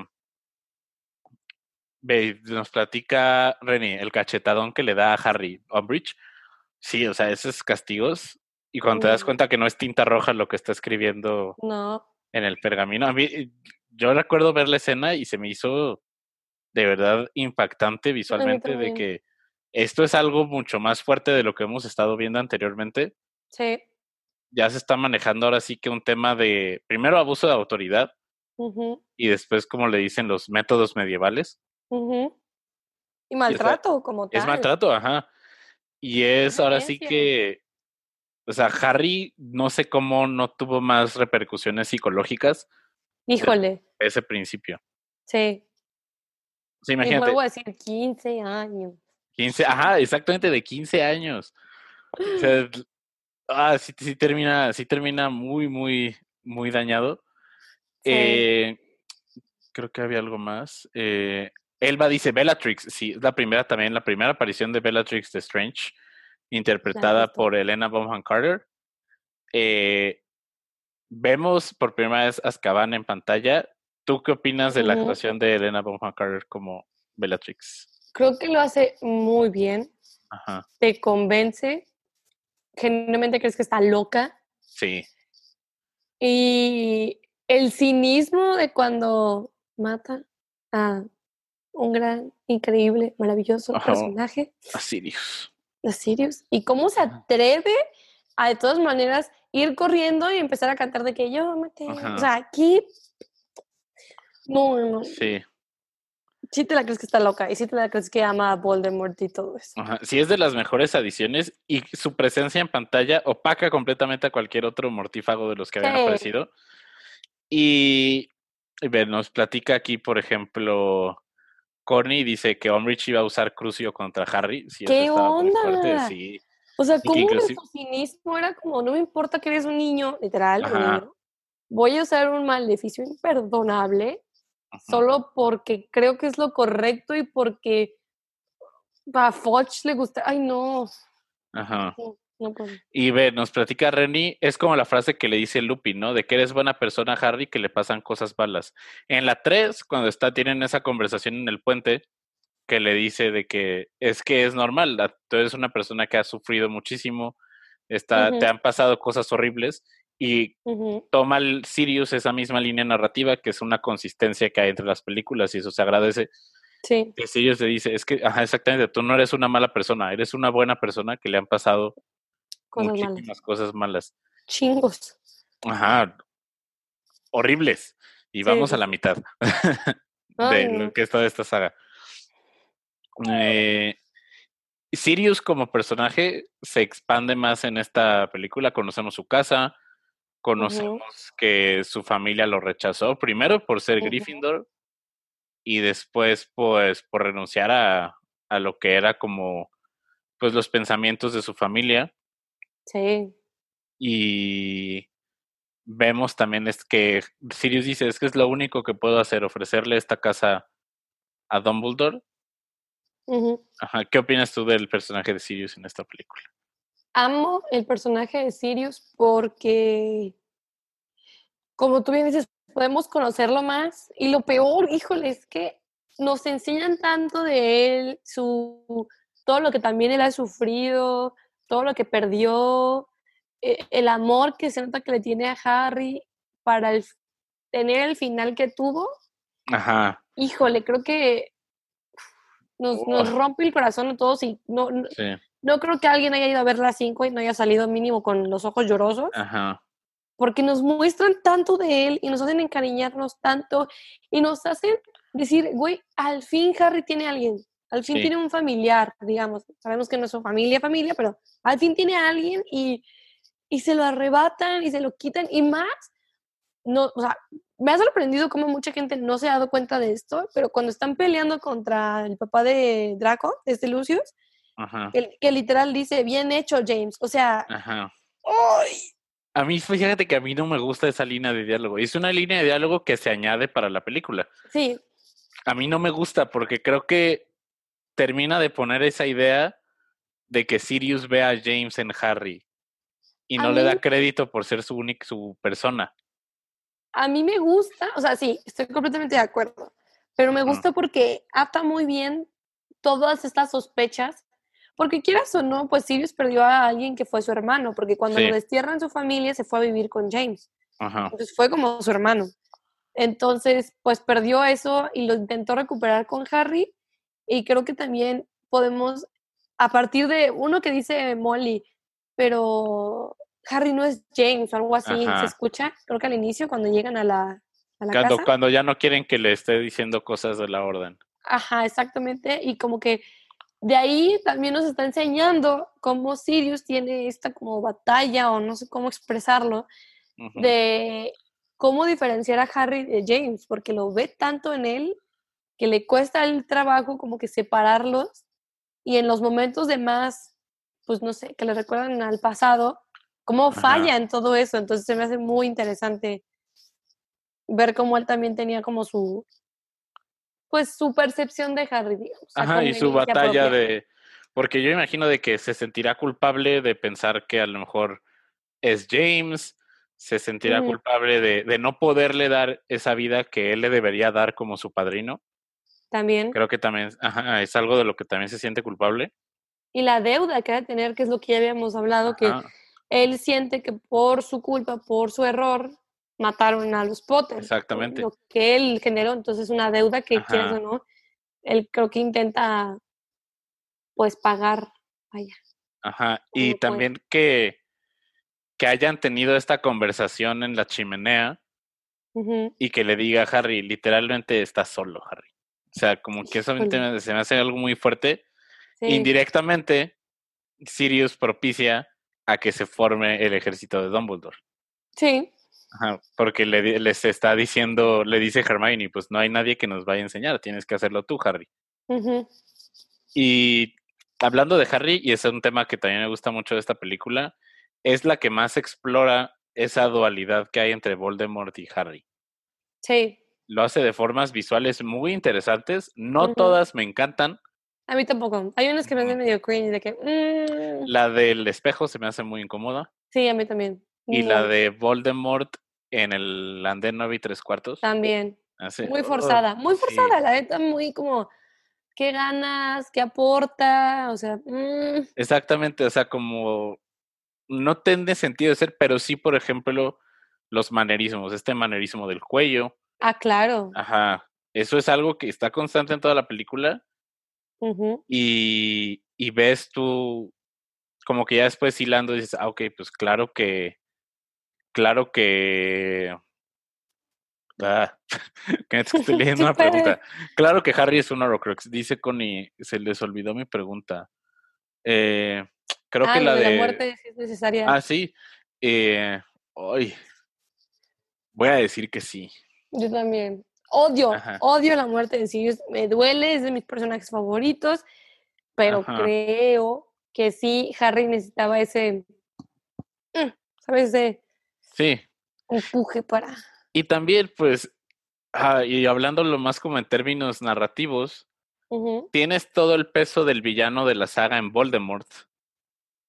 nos platica Renny el cachetadón que le da a Harry Umbridge. Sí, o sea, esos castigos. Y cuando te das cuenta que no es tinta roja lo que está escribiendo en el pergamino. A mí, yo recuerdo ver la escena y se me hizo de verdad impactante visualmente de que esto es algo mucho más fuerte de lo que hemos estado viendo anteriormente. Sí. Ya se está manejando ahora sí que un tema de, primero, abuso de autoridad y después, como le dicen, los métodos medievales. Y maltrato, como tal. Es maltrato, ajá. Y es ahora sí que, o sea, Harry no sé cómo no tuvo más repercusiones psicológicas. Híjole. Ese principio. Sí. Sí, imagínate. vuelvo a decir 15 años. 15, ajá, exactamente de 15 años. O sea, *gasps* ah, sí, sí termina, sí termina muy, muy, muy dañado. Eh, creo que había algo más. Eh, Elba dice Bellatrix, sí, es la primera también, la primera aparición de Bellatrix de Strange, interpretada por Elena Bonham Carter. Eh, vemos por primera vez Azkaban en pantalla. ¿Tú qué opinas de la actuación de Elena Bonham Carter como Bellatrix? Creo que lo hace muy bien. Ajá. Te convence. Genuinamente crees que está loca. Sí. Y el cinismo de cuando mata a un gran, increíble, maravilloso personaje. A Sirius. A Sirius. Y cómo se atreve a de todas maneras ir corriendo y empezar a cantar de que yo me O sea, aquí. No, no. Sí. Sí te la crees que está loca y sí te la crees que ama a Voldemort y todo eso. Ajá. Sí es de las mejores adiciones y su presencia en pantalla opaca completamente a cualquier otro mortífago de los que habían aparecido. Y, y nos platica aquí, por ejemplo, Corny dice que Umbridge iba a usar Crucio contra Harry. ¿Qué onda? O sea, como su cinismo era como, no me importa que eres un niño, literal, voy a usar un maleficio imperdonable solo porque creo que es lo correcto y porque a Foch le gusta. Ay, no. Ajá. Y ve, nos platica Renny, es como la frase que le dice Lupin, ¿no? De que eres buena persona, Harry, que le pasan cosas malas. En la 3, cuando está, tienen esa conversación en el puente, que le dice de que es que es normal, tú eres una persona que ha sufrido muchísimo, está, te han pasado cosas horribles, y toma el Sirius esa misma línea narrativa, que es una consistencia que hay entre las películas, y eso se agradece. Sí. Que Sirius le dice, es que, ajá, exactamente, tú no eres una mala persona, eres una buena persona que le han pasado cosas muchísimas malas. cosas malas. Chingos. Ajá. Horribles. Y vamos a la mitad *laughs* de lo que es toda esta saga. Eh, Sirius como personaje se expande más en esta película. Conocemos su casa, conocemos que su familia lo rechazó, primero por ser Gryffindor y después pues por renunciar a, a, lo que era como pues los pensamientos de su familia. Sí. Y vemos también es que Sirius dice, es que es lo único que puedo hacer, ofrecerle esta casa a Dumbledore. Ajá. ¿Qué opinas tú del personaje de Sirius en esta película? Amo el personaje de Sirius porque, como tú bien dices, podemos conocerlo más. Y lo peor, híjole, es que nos enseñan tanto de él, su, todo lo que también él ha sufrido, todo lo que perdió, eh, el amor que se nota que le tiene a Harry para el, tener el final que tuvo. Ajá. Híjole, creo que nos, nos rompe el corazón a todos y no, no, creo que alguien haya ido a ver las 5 y no haya salido mínimo con los ojos llorosos. Ajá. Porque nos muestran tanto de él y nos hacen encariñarnos tanto y nos hacen decir, güey, al fin Harry tiene a alguien, al fin tiene un familiar, digamos. Sabemos que no es su familia, familia, pero al fin tiene a alguien y y se lo arrebatan y se lo quitan y más, no, o sea, me ha sorprendido cómo mucha gente no se ha dado cuenta de esto, pero cuando están peleando contra el papá de Draco, este Lucius, Que, literal dice, bien hecho, James, o sea, A mí, fíjate que a mí no me gusta esa línea de diálogo. Es una línea de diálogo que se añade para la película. Sí. A mí no me gusta porque creo que termina de poner esa idea de que Sirius ve a James en Harry y no le da crédito por ser su única, su persona. A mí me gusta, o sea, sí, estoy completamente de acuerdo, pero me gusta porque ata muy bien todas estas sospechas, porque quieras o no, pues Sirius perdió a alguien que fue su hermano, porque cuando lo destierran su familia se fue a vivir con James. Entonces fue como su hermano. Entonces, pues perdió eso y lo intentó recuperar con Harry y creo que también podemos, a partir de uno que dice Molly, pero Harry no es James o algo así, se escucha, creo que al inicio cuando llegan a la, a la cuando, casa. Cuando ya no quieren que le esté diciendo cosas de la orden. Ajá, exactamente, y como que de ahí también nos está enseñando cómo Sirius tiene esta como batalla o no sé cómo expresarlo, de cómo diferenciar a Harry de James, porque lo ve tanto en él que le cuesta el trabajo como que separarlos y en los momentos de más, pues no sé, que le recuerdan al pasado, cómo falla en todo eso. Entonces se me hace muy interesante ver cómo él también tenía como su, pues su percepción de Harry, digamos. Ajá, y su batalla de, porque yo imagino de que se sentirá culpable de pensar que a lo mejor es James, se sentirá culpable de, de, no poderle dar esa vida que él le debería dar como su padrino. También. Creo que también ajá, es algo de lo que también se siente culpable. Y la deuda que ha de tener, que es lo que ya habíamos hablado, que él siente que por su culpa, por su error, mataron a los Potter. Exactamente. Lo que él generó, entonces una deuda que quieres o no, él creo que intenta pues pagar allá. Ajá, y también que, que hayan tenido esta conversación en la chimenea y que le diga a Harry, literalmente estás solo, Harry. O sea, como que eso se me hace algo muy fuerte. Indirectamente, Sirius propicia a que se forme el ejército de Dumbledore. Sí. porque le, les está diciendo, le dice Hermione, pues no hay nadie que nos vaya a enseñar, tienes que hacerlo tú, Harry. Y hablando de Harry, y es un tema que también me gusta mucho de esta película, es la que más explora esa dualidad que hay entre Voldemort y Harry. Sí. Lo hace de formas visuales muy interesantes, no todas me encantan, a mí tampoco. Hay unas que me hacen medio cringe de que... Mm". La del espejo se me hace muy incómoda. Sí, a mí también. Y la de Voldemort en el andén 9 y tres cuartos. También. muy forzada, muy forzada, la neta, muy como, ¿qué ganas? ¿Qué aporta? O sea... Mm. Exactamente, o sea, como no tiene sentido de ser, pero sí, por ejemplo, los manerismos, este manerismo del cuello. Ah, claro. Ajá. Eso es algo que está constante en toda la película y, y, ves tú, como que ya después hilando dices, ah, ok, pues claro que, claro que... Ah, *laughs* que estoy *laughs* leyendo una pregunta. Claro que Harry es un Horrocrux. Dice Connie, se les olvidó mi pregunta. Eh, creo que ah, la de... la muerte es necesaria. Ah, sí. Eh, hoy. Voy a decir que sí. Yo también. Odio, odio la muerte de Sirius, me duele, es de mis personajes favoritos, pero creo que sí, Harry necesitaba ese, mm, ¿sabes? sí. empuje para. Y también, pues, ah, y hablándolo más como en términos narrativos, tienes todo el peso del villano de la saga en Voldemort,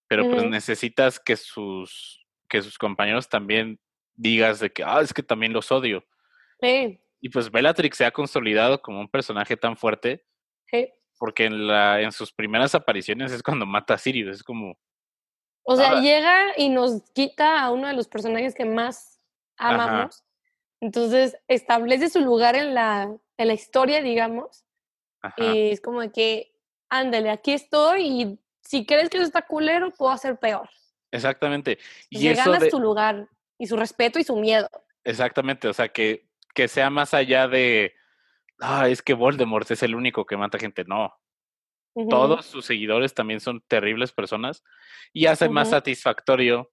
pero pues necesitas que sus, que sus compañeros también digas de que, ah, es que también los odio. Sí. Y pues Bellatrix se ha consolidado como un personaje tan fuerte. Sí. Porque en, la, en sus primeras apariciones es cuando mata a Sirius, es como... O sea, llega y nos quita a uno de los personajes que más amamos. Entonces establece su lugar en la, en la historia, digamos. Y es como de que, ándale, aquí estoy y si crees que eso está culero, puedo hacer peor. Exactamente. Y eso ganas tu lugar y su respeto y su miedo. Exactamente, o sea, que, que sea más allá de, ah, es que Voldemort es el único que mata gente. No. Todos sus seguidores también son terribles personas y hace más satisfactorio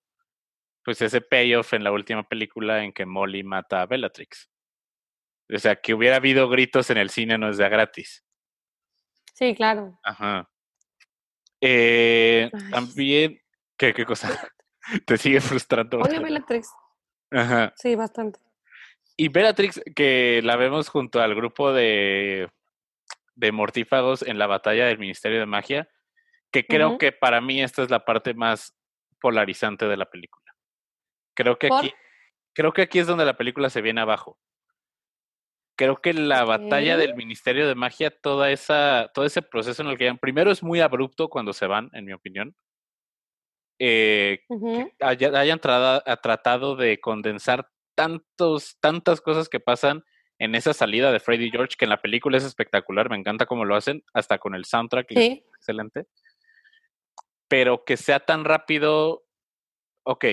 pues ese payoff en la última película en que Molly mata a Bellatrix. O sea, que hubiera habido gritos en el cine no es de gratis. Sí, claro. Ajá. Eh, también, ¿qué, ¿qué cosa? *laughs* *laughs* Te sigue frustrando. Oye, Bellatrix. Ajá. Sí, bastante. Y Bellatrix, que la vemos junto al grupo de, de mortífagos en la batalla del Ministerio de Magia, que creo que para mí esta es la parte más polarizante de la película. Creo que aquí, creo que aquí es donde la película se viene abajo. Creo que la batalla del Ministerio de Magia, toda esa, todo ese proceso en el que van, primero es muy abrupto cuando se van, en mi opinión. Eh, hayan tratado de condensar tantos, tantas cosas que pasan en esa salida de Freddy George, que en la película es espectacular, me encanta cómo lo hacen, hasta con el soundtrack, es excelente. Pero que sea tan rápido, ok,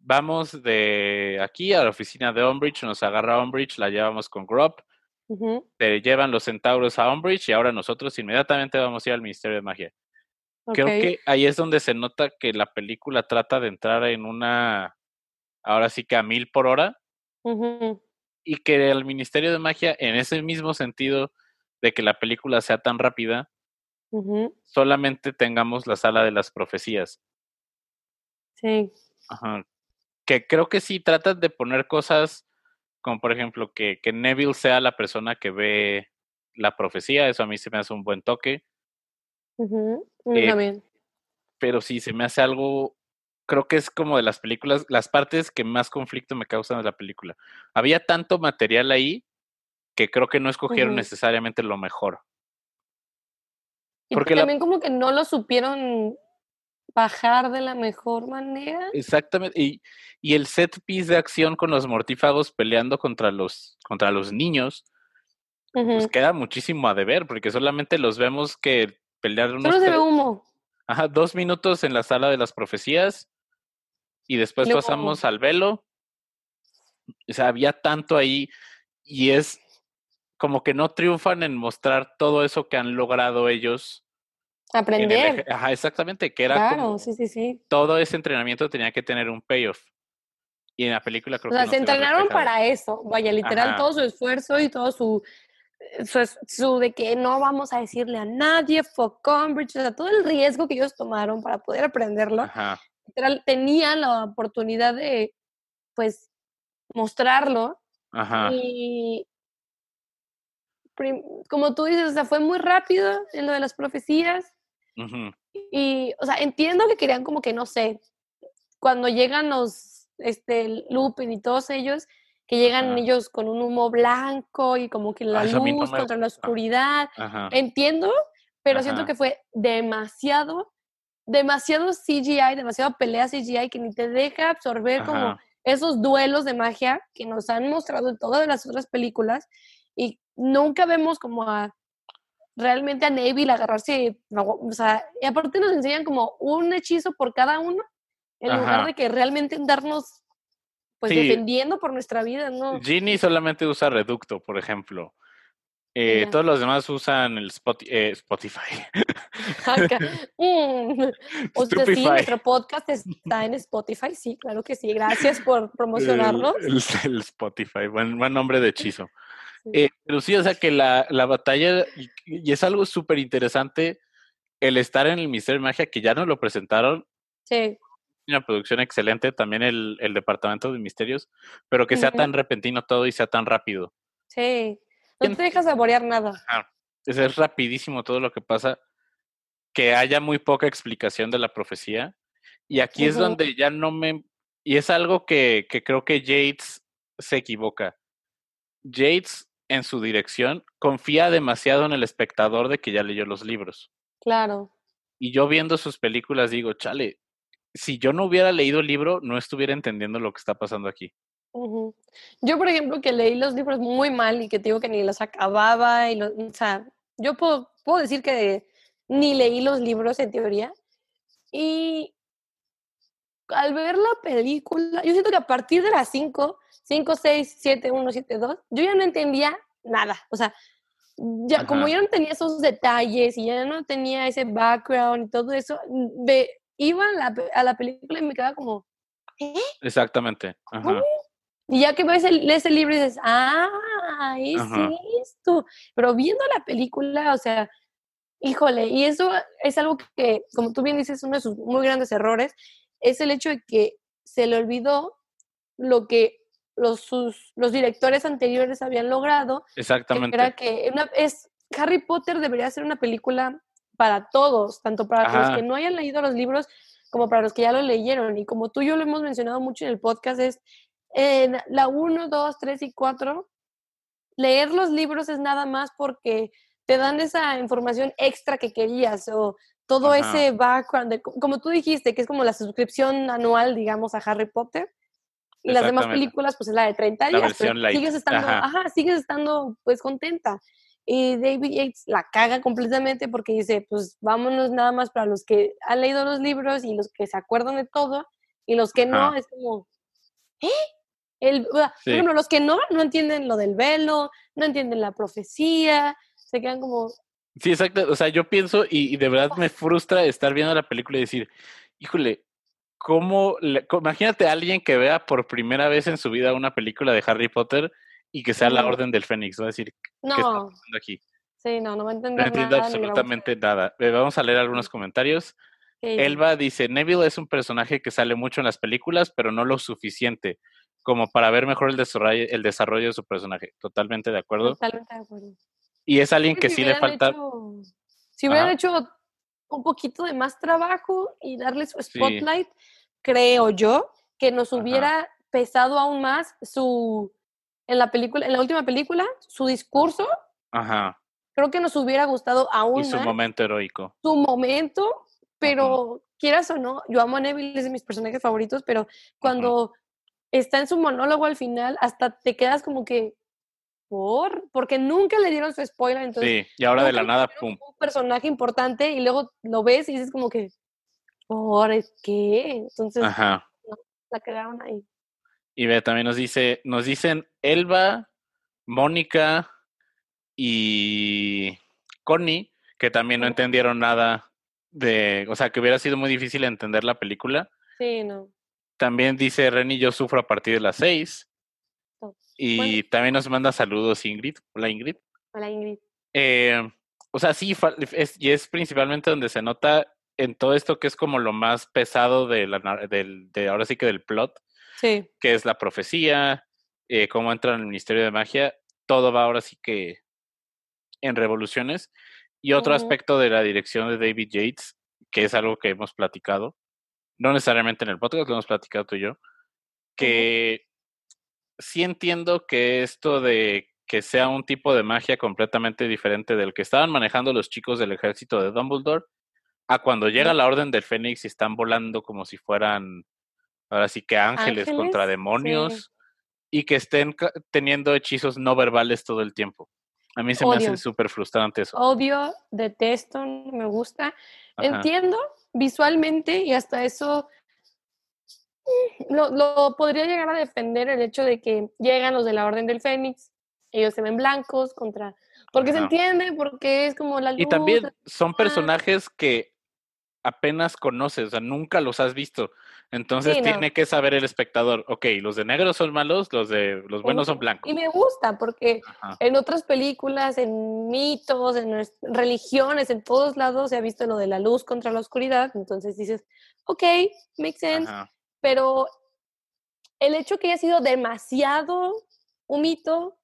vamos de aquí a la oficina de Umbridge, nos agarra Umbridge, la llevamos con Grub, te llevan los centauros a Umbridge y ahora nosotros inmediatamente vamos a ir al Ministerio de Magia. Creo que ahí es donde se nota que la película trata de entrar en una, ahora sí que a mil por hora, y que el Ministerio de Magia, en ese mismo sentido de que la película sea tan rápida, solamente tengamos la sala de las profecías. Sí. Que creo que sí tratan de poner cosas como por ejemplo que, que Neville sea la persona que ve la profecía, eso a mí se me hace un buen toque. Eh, pero sí, se me hace algo creo que es como de las películas, las partes que más conflicto me causan de la película. Había tanto material ahí que creo que no escogieron necesariamente lo mejor. Y Porque también como que no lo supieron bajar de la mejor manera. Exactamente. Y, y, el set piece de acción con los mortífagos peleando contra los, contra los niños, pues queda muchísimo a deber, porque solamente los vemos que pelear Solo se ve humo. Ajá, dos minutos en la sala de las profecías y después pasamos al velo. O sea, había tanto ahí y es como que no triunfan en mostrar todo eso que han logrado ellos. Aprender. ajá, exactamente, que era claro, sí, sí, sí. todo ese entrenamiento tenía que tener un payoff. Y en la película creo o sea, se entrenaron para eso, vaya, literal, todo su esfuerzo y todo su, su, su, de que no vamos a decirle a nadie, fuck Cambridge, o sea, todo el riesgo que ellos tomaron para poder aprenderlo, Ajá tenía la oportunidad de, pues, mostrarlo. Y como tú dices, o sea, fue muy rápido en lo de las profecías. Y, o sea, entiendo que querían como que, no sé, cuando llegan los, este, Lupin y todos ellos, que llegan ellos con un humo blanco y como que la ah, luz contra la oscuridad. Entiendo, pero siento que fue demasiado demasiado CGI, demasiado pelea CGI que ni te deja absorber como esos duelos de magia que nos han mostrado en todas las otras películas y nunca vemos como a realmente a Neville agarrarse, o sea, y aparte nos enseñan como un hechizo por cada uno en lugar de que realmente darnos pues defendiendo por nuestra vida, ¿no? Ginny solamente usa reducto, por ejemplo. Eh, todos los demás usan el eh, Spotify. mm. *laughs* O sea, sí, nuestro podcast está en Spotify, sí, claro que sí. Gracias por promocionarlo. El, Spotify, buen, buen, nombre de hechizo. Eh, pero sí, o sea que la, la batalla, y, es algo súper interesante el estar en el Misterio de Magia, que ya nos lo presentaron. Sí. una producción excelente, también el, el Departamento de Misterios, pero que sea tan repentino todo y sea tan rápido. Sí, no te dejas saborear nada. Es, rapidísimo todo lo que pasa, que haya muy poca explicación de la profecía. Y aquí es donde ya no me... Y es algo que, que creo que Yates se equivoca. Yates, en su dirección, confía demasiado en el espectador de que ya leyó los libros. Claro. Y yo viendo sus películas digo, chale, si yo no hubiera leído el libro, no estuviera entendiendo lo que está pasando aquí. Yo, por ejemplo, que leí los libros muy mal y que te digo que ni los acababa, y o sea, yo puedo, puedo decir que ni leí los libros en teoría. Y al ver la película, yo siento que a partir de las 5, 5, 6, 7, 1, 7, 2, yo ya no entendía nada. O sea, ya, como ya no tenía esos detalles y ya no tenía ese background y todo eso, ve, iba a la, a la película y me quedaba como, ¿eh? Exactamente. Y ya que ves el, lees el libro y dices, ah, es esto. Pero viendo la película, o sea, híjole, y eso es algo que, como tú bien dices, uno de sus muy grandes errores, es el hecho de que se le olvidó lo que los, sus, los directores anteriores habían logrado. Exactamente. era que es, Harry Potter debería ser una película para todos, tanto para los que no hayan leído los libros como para los que ya lo leyeron. Y como tú y yo lo hemos mencionado mucho en el podcast, es en la 1, 2, 3 y 4, leer los libros es nada más porque te dan esa información extra que querías o todo ese background, como tú dijiste, que es como la suscripción anual, digamos, a Harry Potter. Y las demás películas, pues es la de 30 días. sigues estando, ajá. sigues estando pues contenta. Y David Yates la caga completamente porque dice, pues vámonos nada más para los que han leído los libros y los que se acuerdan de todo y los que no, es como, ¿eh? El, Por ejemplo, los que no, no entienden lo del velo, no entienden la profecía, se quedan como... Sí, exacto. O sea, yo pienso y, de verdad me frustra estar viendo la película y decir, híjole, ¿cómo? imagínate a alguien que vea por primera vez en su vida una película de Harry Potter y que sea la Orden del Fénix. Va a decir, ¿qué está pasando aquí? Sí, no, no va a entender No entiendo absolutamente nada. Vamos a leer algunos comentarios. Elba dice, Neville es un personaje que sale mucho en las películas, pero no lo suficiente como para ver mejor el desarrollo, el desarrollo de su personaje. Totalmente de acuerdo. Totalmente de acuerdo. Y es alguien que sí le falta... si hubieran hecho un poquito de más trabajo y darle su spotlight, creo yo que nos hubiera pesado aún más su en la película, en la última película, su discurso. Ajá. Creo que nos hubiera gustado aún y su momento heroico. Su momento, pero quieras o no, yo amo a Neville, es de mis personajes favoritos, pero cuando está en su monólogo al final, hasta te quedas como que, ¿por? Porque nunca le dieron su spoiler, entonces... Sí, y ahora de la nada, pum. Un personaje importante y luego lo ves y dices como que, ¿por qué? Entonces, Ajá. la quedaron ahí. Y ve, también nos dice, nos dicen Elba, Mónica y Connie, que también no entendieron nada de, o sea, que hubiera sido muy difícil entender la película. Sí, no. También dice Reni, yo sufro a partir de las seis. Y también nos manda saludos Ingrid. Hola Ingrid. Hola Ingrid. Eh, o sea, sí, es, y es principalmente donde se nota en todo esto que es como lo más pesado de, la, del, de ahora sí que del plot, sí. que es la profecía, eh, cómo entra en el Ministerio de Magia, todo va ahora sí que en revoluciones. Y otro aspecto de la dirección de David Yates, que es algo que hemos platicado, no necesariamente en el podcast, lo hemos platicado tú y yo, que sí entiendo que esto de que sea un tipo de magia completamente diferente del que estaban manejando los chicos del ejército de Dumbledore, a cuando llega la Orden del Fénix y están volando como si fueran, ahora sí que ángeles, contra demonios, y que estén teniendo hechizos no verbales todo el tiempo. A mí se me hace súper frustrante eso. Odio, detesto, me gusta. Entiendo visualmente y hasta eso mm, lo, podría llegar a defender el hecho de que llegan los de la Orden del Fénix, ellos se ven blancos contra... Porque se entiende, porque es como la luz. Y también son personajes que apenas conoces, o sea, nunca los has visto. Entonces tiene que saber el espectador, ok, los de negros son malos, los de los buenos son blancos. Y me gusta porque en otras películas, en mitos, en religiones, en todos lados se ha visto lo de la luz contra la oscuridad, entonces dices, ok, makes sense, pero el hecho que haya sido demasiado un mito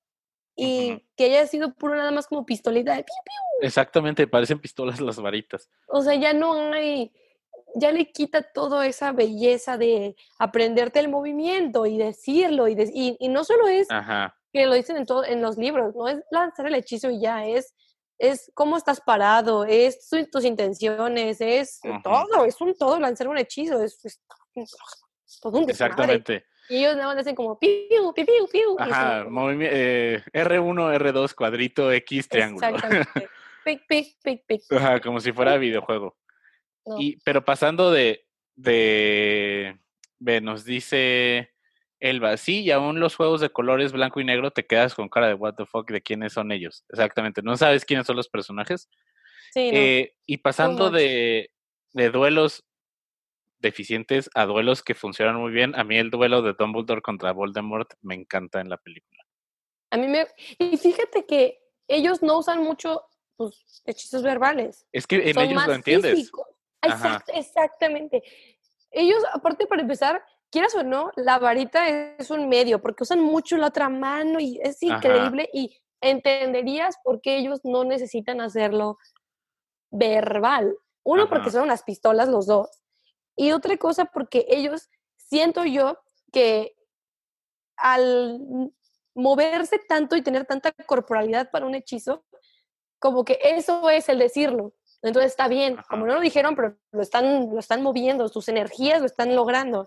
y que haya sido puro nada más como pistolita de piu, piu. Exactamente, parecen pistolas las varitas. O sea, ya no hay, ya le quita toda esa belleza de aprenderte el movimiento y decirlo. Y, y, no solo es que lo dicen en, todo, en los libros, no es lanzar el hechizo y ya, es, es cómo estás parado, es tus intenciones, es todo, es un todo lanzar un hechizo, es, todo un Exactamente. Y ellos nada más hacen como piu, piu, piu, piu. Ajá, eh, R1, R2, cuadrito, X, triángulo. Exactamente. *laughs* pic, pic, pic, pic. Ajá, como si fuera videojuego. Y, pero pasando de, de, nos dice Elba, sí, y aún los juegos de colores blanco y negro te quedas con cara de what the fuck de quiénes son ellos. Exactamente, no sabes quiénes son los personajes. Sí, eh, y pasando de, de duelos deficientes a duelos que funcionan muy bien. A mí el duelo de Dumbledore contra Voldemort me encanta en la película. A mí me... Y fíjate que ellos no usan mucho pues, hechizos verbales. Es que en ellos lo entiendes. exactamente. Ellos, aparte para empezar, quieras o no, la varita es un medio, porque usan mucho la otra mano y es increíble y entenderías por qué ellos no necesitan hacerlo verbal. Uno, porque son unas pistolas los dos. Y otra cosa porque ellos, siento yo que al moverse tanto y tener tanta corporalidad para un hechizo, como que eso es el decirlo. Entonces está bien, como no lo dijeron, pero lo están, lo están moviendo, sus energías lo están logrando.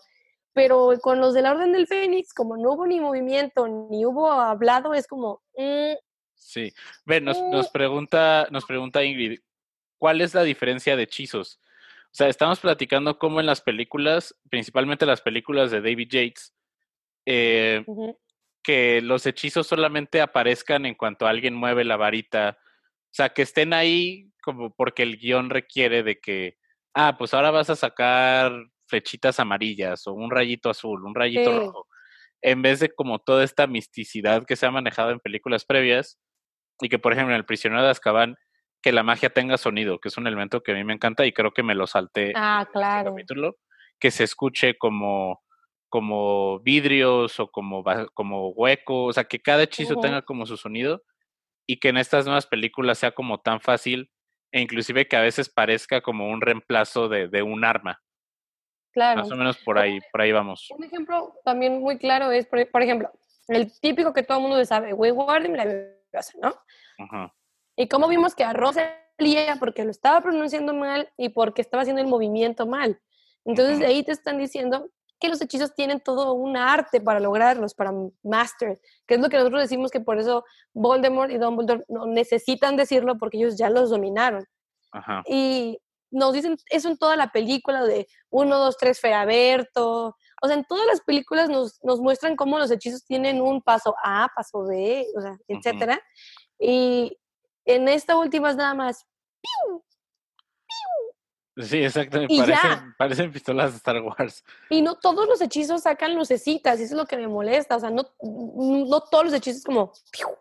Pero con los de la Orden del Fénix, como no hubo ni movimiento, ni hubo hablado, es como... Mm, sí. Ven, nos, nos, mm. pregunta, nos pregunta Ingrid, ¿cuál es la diferencia de hechizos? O sea, estamos platicando cómo en las películas, principalmente las películas de David Yates, eh, que los hechizos solamente aparezcan en cuanto alguien mueve la varita. O sea, que estén ahí como porque el guion requiere de que, ah, pues ahora vas a sacar flechitas amarillas o un rayito azul, un rayito rojo. En vez de como toda esta misticidad que se ha manejado en películas previas y que, por ejemplo, en El prisionero de Azkaban que la magia tenga sonido, que es un elemento que a mí me encanta y creo que me lo salté ah, claro. capítulo, que se escuche como, como vidrios o como, como hueco, o sea, que cada hechizo tenga como su sonido y que en estas nuevas películas sea como tan fácil e inclusive que a veces parezca como un reemplazo de, de un arma. Claro. Más o menos por ahí, por ahí vamos. Un ejemplo también muy claro es, por, por ejemplo, el típico que todo el mundo sabe, Wingardium Leviosa, ¿no? Ajá. Y como vimos que a salía porque lo estaba pronunciando mal y porque estaba haciendo el movimiento mal. Entonces de ahí te están diciendo que los hechizos tienen todo un arte para lograrlos, para master, que es lo que nosotros decimos que por eso Voldemort y Dumbledore no necesitan decirlo porque ellos ya los dominaron. Y nos dicen eso en toda la película de 1, 2, 3, Feraberto. O sea, en todas las películas nos, nos, muestran cómo los hechizos tienen un paso A, paso B, o sea, etcétera. Y en esta última es nada más. ¡piu! Sí, exactamente. Parecen, pistolas de Star Wars. Y no todos los hechizos sacan lucecitas, y eso es lo que me molesta. O sea, no, no todos los hechizos como,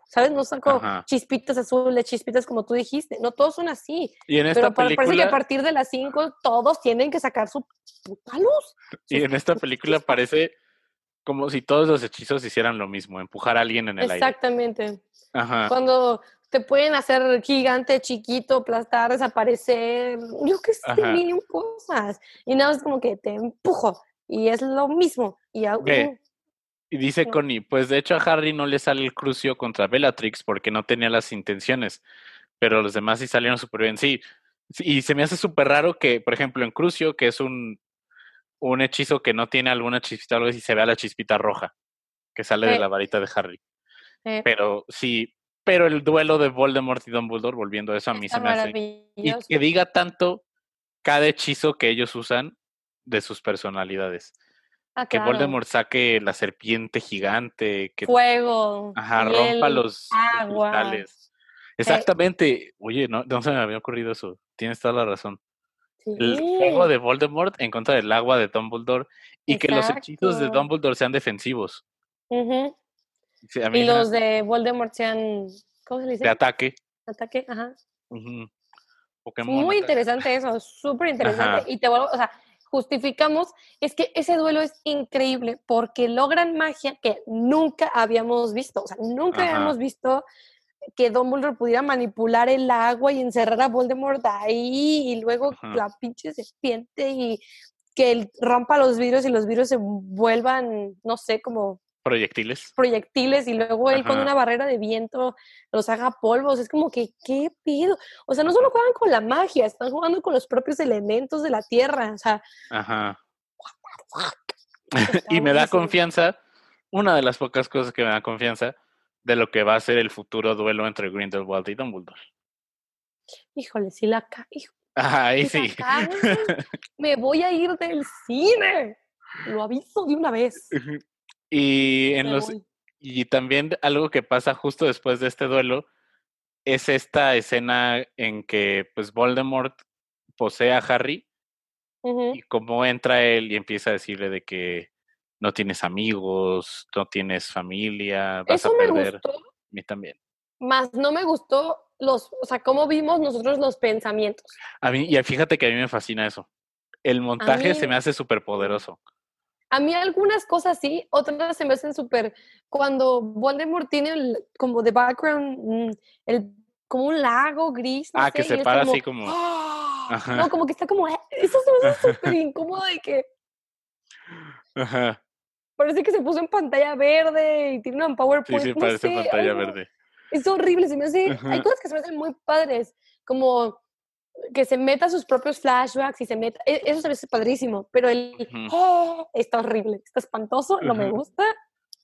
¿sabes? No son como chispitas azules, chispitas como tú dijiste. No todos son así. Y en esta Pero película... parece que a partir de las 5 todos tienen que sacar su puta luz. Y en esta película parece como si todos los hechizos hicieran lo mismo, empujar a alguien en el aire. Exactamente. Ajá. Cuando te pueden hacer gigante, chiquito, aplastar, desaparecer, yo qué sé, mil cosas. Y nada más como que te empujo y es lo mismo. Y, y dice Connie, pues de hecho a Harry no le sale el crucio contra Bellatrix porque no tenía las intenciones, pero los demás sí salieron súper bien. Sí, y se me hace súper raro que, por ejemplo, en Crucio, que es un, un hechizo que no tiene alguna chispita, algo así, se vea la chispita roja que sale de la varita de Harry. Pero sí, pero el duelo de Voldemort y Dumbledore, volviendo a eso, a mí se me hace. Y que diga tanto cada hechizo que ellos usan de sus personalidades. Ah, que Voldemort saque la serpiente gigante. Que, Fuego. Ajá, rompa los cristales. Exactamente. Oye, no, no se me había ocurrido eso. Tienes toda la razón. el fuego de Voldemort en contra del agua de Dumbledore y que los hechizos de Dumbledore sean defensivos. Y los de Voldemort sean, ¿cómo se dice? De ataque. Ataque, ajá. Muy interesante eso, súper interesante. Y te vuelvo, o sea, justificamos, es que ese duelo es increíble porque logran magia que nunca habíamos visto. O sea, nunca habíamos visto que Dumbledore pudiera manipular el agua y encerrar a Voldemort ahí y luego la pinche serpiente y que él rompa los vidrios y los vidrios se vuelvan, no sé, como proyectiles. Proyectiles y luego él con una barrera de viento los haga polvos. Es como que, ¿qué pido? O sea, no solo juegan con la magia, están jugando con los propios elementos de la tierra. O sea. Ajá. *laughs* y me da confianza, una de las pocas cosas que me da confianza de lo que va a ser el futuro duelo entre Grindelwald y Dumbledore. Híjole, si la ca... ahí sí. *laughs* me voy a ir del cine. Lo aviso de una vez. Y en los y también algo que pasa justo después de este duelo es esta escena en que pues Voldemort posee a Harry y cómo entra él y empieza a decirle de que no tienes amigos, no tienes familia, vas a perder. Me A mí también. Más no me gustó los, o sea, cómo vimos nosotros los pensamientos. A mí, y fíjate que a mí me fascina eso. El montaje se me hace súper poderoso. A mí algunas cosas sí, otras se me hacen súper... Cuando Voldemort tiene como de background mm, el, como un lago gris. ah, que se para así como... ¡ah! No, como que está como... Eh, eso se me hace *laughs* súper incómodo de que... Ajá. Parece que se puso en pantalla verde y tiene una PowerPoint. Sí, sí, parece pantalla verde. Es horrible, se me hace... Hay cosas que se me hacen muy padres, como que se meta sus propios flashbacks y se meta... E, eso se me hace padrísimo, pero el... ¡eh! está horrible, está espantoso, no me gusta,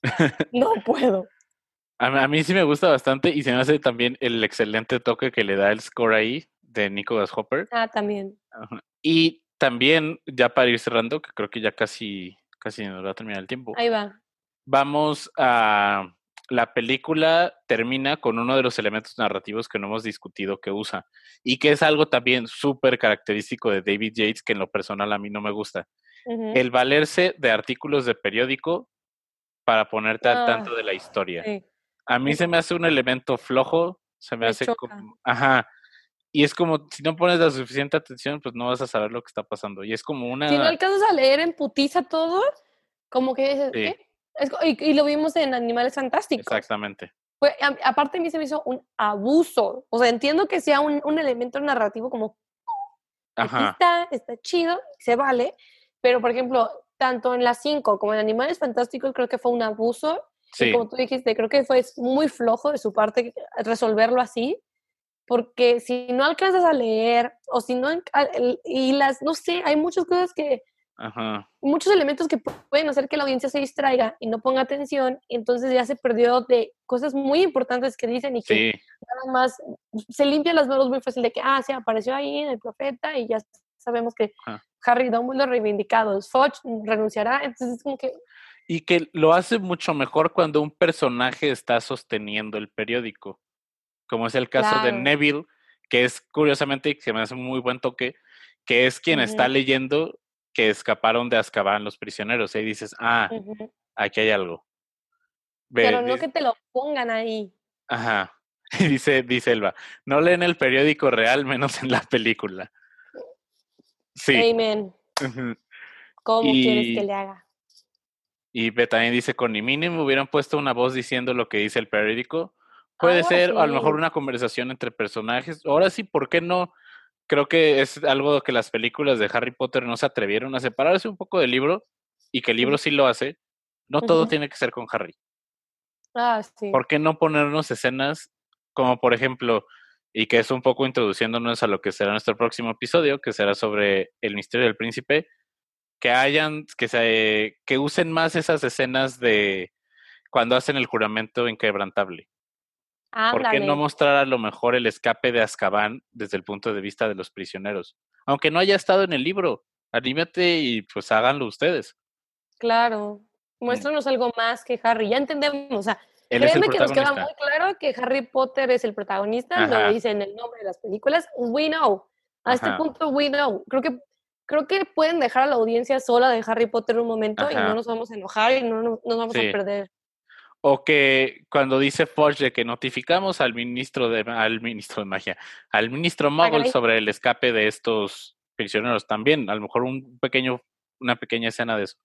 *laughs* no puedo. A, mí sí me gusta bastante y se me hace también el excelente toque que le da el score ahí de Nicholas Hopper. Ah, también. Y también, ya para ir cerrando, que creo que ya casi casi nos va a terminar el tiempo. Ahí va. Vamos a... La película termina con uno de los elementos narrativos que no hemos discutido que usa y que es algo también súper característico de David Yates que en lo personal a mí no me gusta. El valerse de artículos de periódico para ponerte al tanto de la historia. A mí se me hace un elemento flojo, se me, hace como... Ajá, y es como, si no pones la suficiente atención, pues no vas a saber lo que está pasando. Y es como una... Si no alcanzas a leer en putiza todo, como que dices, ¿qué? Y, lo vimos en Animales Fantásticos. Exactamente. Pues, aparte a mí se me hizo un abuso. O sea, entiendo que sea un, un elemento narrativo como... Ajá. está, está chido, se vale. Pero, por ejemplo, tanto en las 5 como en Animales Fantásticos creo que fue un abuso. Sí. Y como tú dijiste, creo que fue muy flojo de su parte resolverlo así porque si no alcanzas a leer o si no, y las, no sé, hay muchas cosas que, Ajá. muchos elementos que pueden hacer que la audiencia se distraiga y no ponga atención, y entonces ya se perdió de cosas muy importantes que dicen y que nada más se limpian las manos muy fácil de que, ah, sí, apareció ahí en el profeta y ya sabemos que Harry Dumbledore reivindicado, Foch renunciará, entonces es como que... Y que lo hace mucho mejor cuando un personaje está sosteniendo el periódico como es el caso de Neville, que es curiosamente, que me hace un muy buen toque, que es quien está leyendo que escaparon de Azkaban los prisioneros. Y dices, ah, aquí hay algo. Pero no que te lo pongan ahí. Ajá. *laughs* Y dice, dice Elba, no leen el periódico real menos en la película. Sí. Amen. ¿Cómo quieres que le haga? Y también dice, con ni mínimo hubieran puesto una voz diciendo lo que dice el periódico, Puede ser a lo mejor una conversación entre personajes. Ahora sí, ¿por qué no? Creo que es algo que las películas de Harry Potter no se atrevieron a separarse un poco del libro y que el libro sí lo hace. No todo tiene que ser con Harry. Ah, sí. ¿Por qué no ponernos escenas como, por ejemplo, y que es un poco introduciéndonos a lo que será nuestro próximo episodio, que será sobre el misterio del príncipe, que hayan, que se, que usen más esas escenas de cuando hacen el juramento inquebrantable. ¿Por qué no mostrar a lo mejor el escape de Azkaban desde el punto de vista de los prisioneros? Aunque no haya estado en el libro, anímate y pues háganlo ustedes. Claro, mm. muéstranos algo más que Harry, ya entendemos, o sea, créeme que nos queda muy claro que Harry Potter es el protagonista, lo dice en el nombre de las películas, we know. A este punto, we know. Creo que, creo que pueden dejar a la audiencia sola de Harry Potter un momento y no nos vamos a enojar y no, nos vamos a perder. O que cuando dice Forge de que notificamos al ministro de al ministro de magia, al ministro Muggle sobre el escape de estos prisioneros también, a lo mejor un pequeño, una pequeña escena de eso.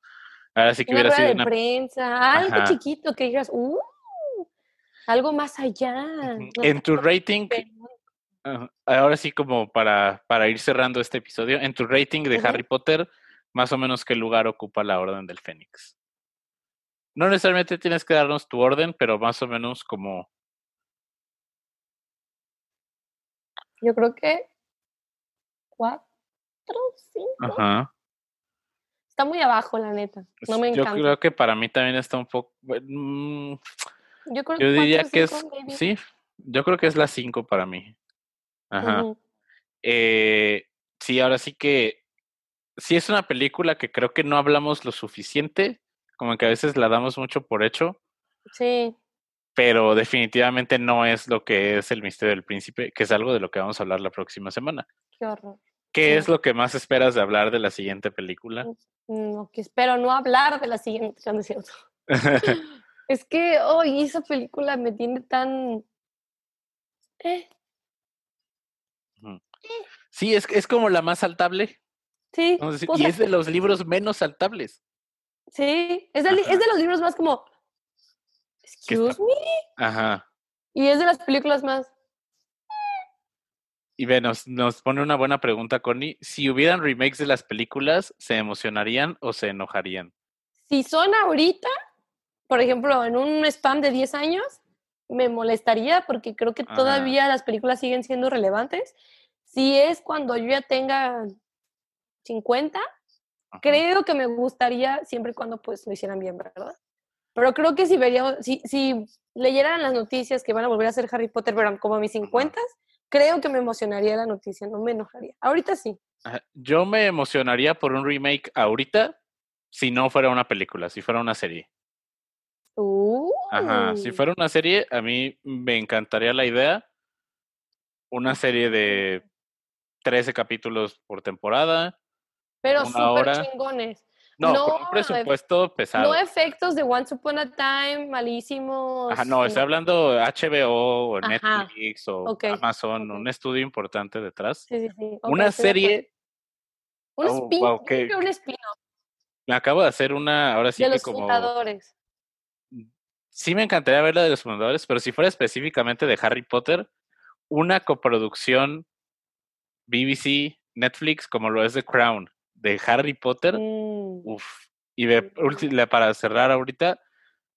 Ahora sí que hubiera sido de prensa, algo chiquito que digas, uh, algo más allá. en tu rating, ahora sí como para, para ir cerrando este episodio, en tu rating de Harry Potter, más o menos qué lugar ocupa la Orden del Fénix. No necesariamente tienes que darnos tu orden, pero más o menos como... Yo creo que cuatro, cinco. Ajá. Está muy abajo, la neta. No me encanta. Yo creo que para mí también está un poco... Mm, yo, creo yo diría que es... Sí, yo creo que es la cinco para mí. Ajá. eh, sí, ahora sí que... Sí es una película que creo que no hablamos lo suficiente como que a veces la damos mucho por hecho. Sí. Pero definitivamente no es lo que es el misterio del príncipe, que es algo de lo que vamos a hablar la próxima semana. Qué horror. ¿Qué es lo que más esperas de hablar de la siguiente película? No, que espero no hablar de la siguiente, no es cierto. *laughs* *laughs* es que hoy esa película me tiene tan... Eh. Sí, es, es como la más saltable. Sí. y es de los libros menos saltables. Sí, es de, es de los libros más como, excuse me. Ajá. Y es de las películas más. Y ve, nos, nos pone una buena pregunta, Connie. Si hubieran remakes de las películas, ¿se emocionarían o se enojarían? Si son ahorita, por ejemplo, en un spam de 10 años, me molestaría porque creo que todavía las películas siguen siendo relevantes. Si es cuando yo ya tenga 50, Creo que me gustaría siempre y cuando pues lo hicieran bien, ¿verdad? Pero creo que si veríamos, si, si leyeran las noticias que van a volver a hacer Harry Potter, pero como a mis 50, creo que me emocionaría la noticia, no me enojaría. Ahorita sí. Yo me emocionaría por un remake ahorita si no fuera una película, si fuera una serie. Ajá, si uh. fuera una serie, a mí me encantaría la idea. Una serie de 13 capítulos por temporada, pero súper chingones. No, con un presupuesto pesado. No efectos de Once Upon a Time malísimos. Ajá, no, estoy hablando HBO o Netflix o Amazon, un estudio importante detrás. Sí, sí, sí. una serie. Un oh, spin un spin Me acabo de hacer una, ahora sí de que los como. Fundadores. Sí, me encantaría ver la de los fundadores, pero si fuera específicamente de Harry Potter, una coproducción BBC, Netflix, como lo es The Crown de Harry Potter. Mm. Uf. Y para cerrar ahorita,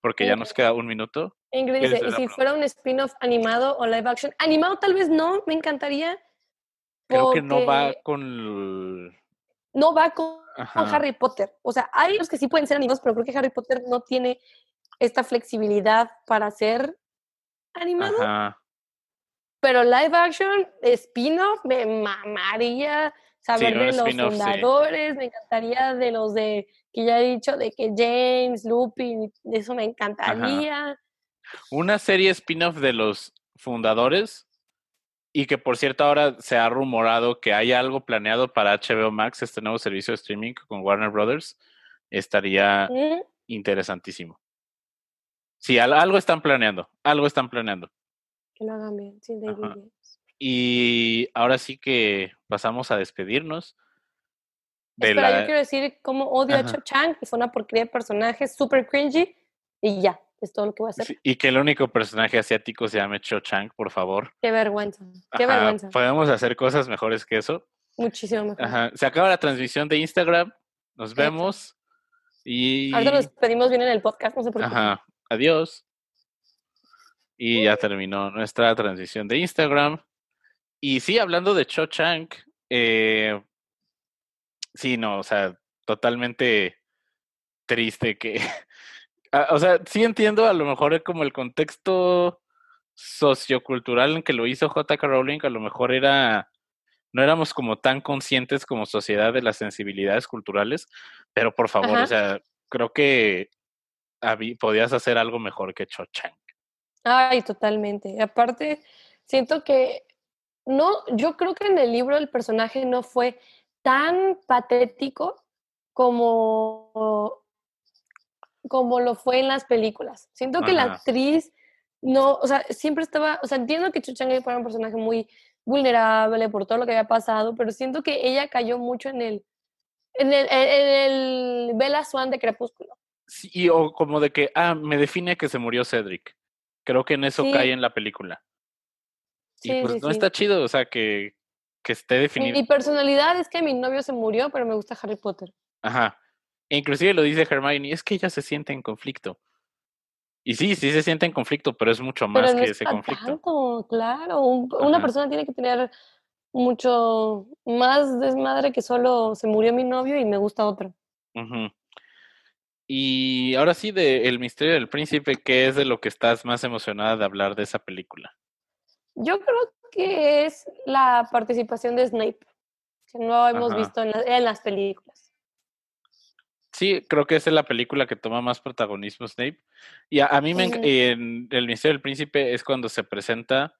porque ya nos queda un minuto. Ingrid dice, ¿y si fuera un spin-off animado o live action? Animado tal vez no, me encantaría. Creo que no va con... No va con, Harry Potter. O sea, hay los que sí pueden ser animados, pero creo que Harry Potter no tiene esta flexibilidad para ser animado. Ajá. Pero live action, spin-off, me mamaría saber de los fundadores, me encantaría de los de, que ya he dicho, de que James, Lupin, eso me encantaría. Una serie spin-off de los fundadores y que por cierto ahora se ha rumorado que hay algo planeado para HBO Max, este nuevo servicio de streaming con Warner Brothers, estaría interesantísimo. Sí, algo están planeando, algo están planeando. Que lo hagan bien, sin David y ahora sí que pasamos a despedirnos. De Espera, yo quiero decir cómo odio a Cho Chang, que fue una porquería de personaje súper cringy, y ya, es todo lo que voy a hacer. y que el único personaje asiático se llame Cho Chang, por favor. Qué vergüenza, qué vergüenza. Podemos hacer cosas mejores que eso. Muchísimo mejor. Se acaba la transmisión de Instagram, nos vemos. Y... Ahora nos despedimos bien en el podcast, no sé por qué. Ajá, adiós. Y ya terminó nuestra transmisión de Instagram. Y sí, hablando de Cho Chang, eh, sí, no, o sea, totalmente triste que, *laughs* ah, o sea, sí entiendo a lo mejor como el contexto sociocultural en que lo hizo J.K. Rowling, a lo mejor era, no éramos como tan conscientes como sociedad de las sensibilidades culturales, pero por favor, o sea, creo que podías hacer algo mejor que Cho Chang. Ay, totalmente. Aparte, siento que no, yo creo que en el libro el personaje no fue tan patético como, como lo fue en las películas. Siento que la actriz no, o sea, siempre estaba, o sea, entiendo que Chuchanga fue un personaje muy vulnerable por todo lo que había pasado, pero siento que ella cayó mucho en el, en el, en el Bella Swan de Crepúsculo. Sí, o como de que, ah, me define que se murió Cedric. Creo que en eso cae en la película. Sí, y pues no está chido, o sea, que, que esté definido. Mi, personalidad es que mi novio se murió, pero me gusta Harry Potter. Ajá. E inclusive lo dice Hermione, es que ella se siente en conflicto. Y sí, sí se siente en conflicto, pero es mucho más que ese conflicto. claro, una persona tiene que tener mucho más desmadre que solo se murió mi novio y me gusta otro. Y ahora sí, de El misterio del príncipe, ¿qué es de lo que estás más emocionada de hablar de esa película? Yo creo que es la participación de Snape, que no hemos visto en, en, las películas. Sí, creo que esa es la película que toma más protagonismo Snape. Y a, mí me, en El Misterio del Príncipe es cuando se presenta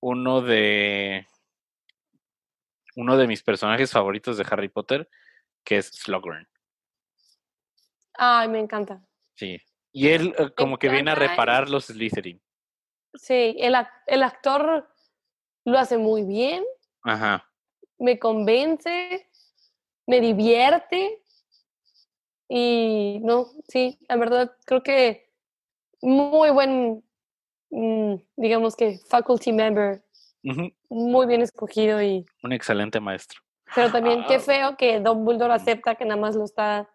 uno de uno de mis personajes favoritos de Harry Potter, que es Slughorn. Ay, me encanta. Sí. Y él eh, como que viene a reparar los Slytherin. Sí, el, el actor lo hace muy bien. Ajá. Me convence, me divierte. Y no, sí, la verdad creo que muy buen, mm, digamos que faculty member, muy bien escogido y... Un excelente maestro. Pero también qué ah. feo que Dumbledore acepta que nada más lo está,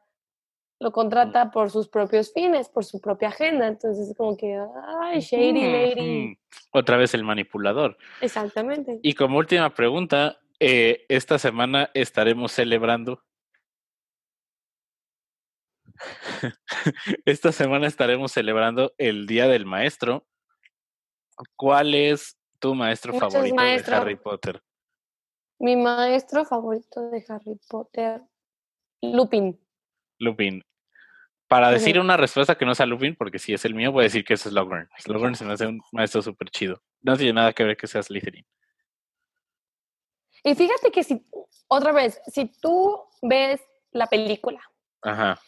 lo contrata por sus propios fines, por su propia agenda. Entonces es como que, ay, shady lady. Otra vez el manipulador. Exactamente. Y como última pregunta, eh, esta semana estaremos celebrando *laughs* Esta semana estaremos celebrando el Día del Maestro. ¿Cuál es tu maestro favorito de Harry Potter? Mi maestro favorito de Harry Potter, Lupin. Lupin. Para decir una respuesta que no sea Lupin, porque si es el mío, voy a decir que es Slughorn. Slughorn se me hace un maestro súper chido. No tiene nada que ver que sea Slytherin. Y fíjate que si, otra vez, si tú ves la película Ajá.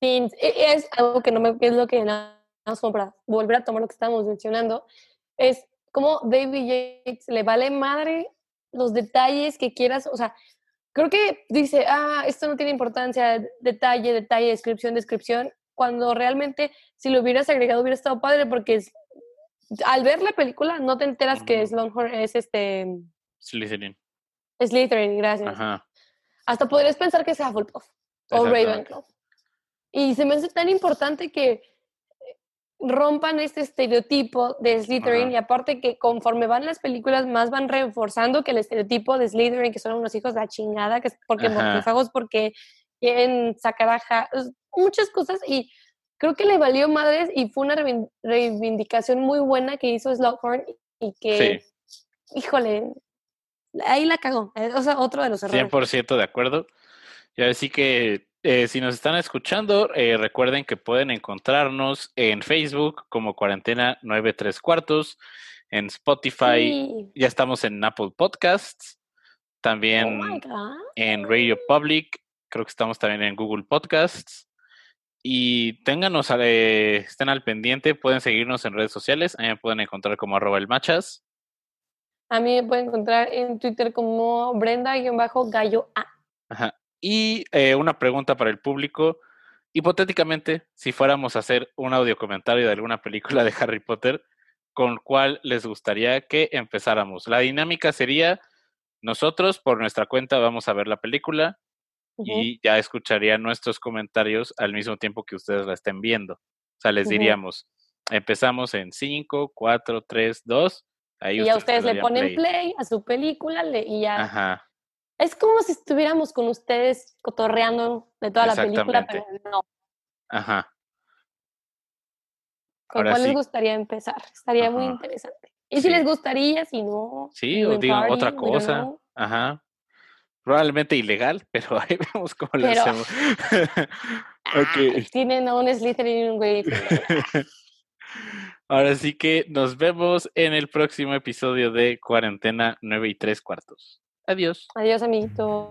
E, es algo que no me es lo que nada más para volver a tomar lo que estábamos mencionando, es como David Yates le vale madre los detalles que quieras, o sea, creo que dice, ah, esto no tiene importancia, detalle, detalle, descripción, descripción, cuando realmente si lo hubieras agregado hubiera estado padre porque al ver la película no te enteras que Longhorn es este... Slytherin. Slytherin, gracias. Hasta podrías pensar que sea Hufflepuff o Ravenclaw. Y se me hace tan importante que rompan este estereotipo de Slytherin y aparte que conforme van las películas más van reforzando que el estereotipo de Slytherin que son unos hijos de la chingada, que es porque mortífagos, porque quieren sacar a muchas cosas y creo que le valió madres y fue una reivindicación muy buena que hizo Slughorn y que, híjole, ahí la cagó. O sea, otro de los errores. 100% de acuerdo. Y así que eh, si nos están escuchando, eh, recuerden que pueden encontrarnos en Facebook como Cuarentena 93 cuartos, en Spotify, ya estamos en Apple Podcasts, también oh en Radio Public, creo que estamos también en Google Podcasts. Y ténganos, eh, estén al pendiente, pueden seguirnos en redes sociales, a mí me pueden encontrar como arroba el machas. A mí me pueden encontrar en Twitter como Brenda-Gallo A. Ajá. Y eh, una pregunta para el público. Hipotéticamente, si fuéramos a hacer un audio comentario de alguna película de Harry Potter, ¿con cuál les gustaría que empezáramos? La dinámica sería, nosotros por nuestra cuenta vamos a ver la película y ya escucharían nuestros comentarios al mismo tiempo que ustedes la estén viendo. O sea, les diríamos, empezamos en 5, 4, 3, 2. Ahí y ya ustedes le ponen play. a su película y ya Ajá. Es como si estuviéramos con ustedes cotorreando de toda la película, pero no. Ajá. ¿Con cuál les gustaría empezar? Estaría muy interesante. Y si les gustaría, si no. Sí, o digan otra cosa. Ajá. Probablemente ilegal, *laughs* pero ahí vemos cómo lo hacemos. *laughs* okay. Tienen a un Slytherin y un güey. *laughs* Ahora sí que nos vemos en el próximo episodio de Cuarentena 9 y 3 cuartos. Adiós. Adiós, amiguito.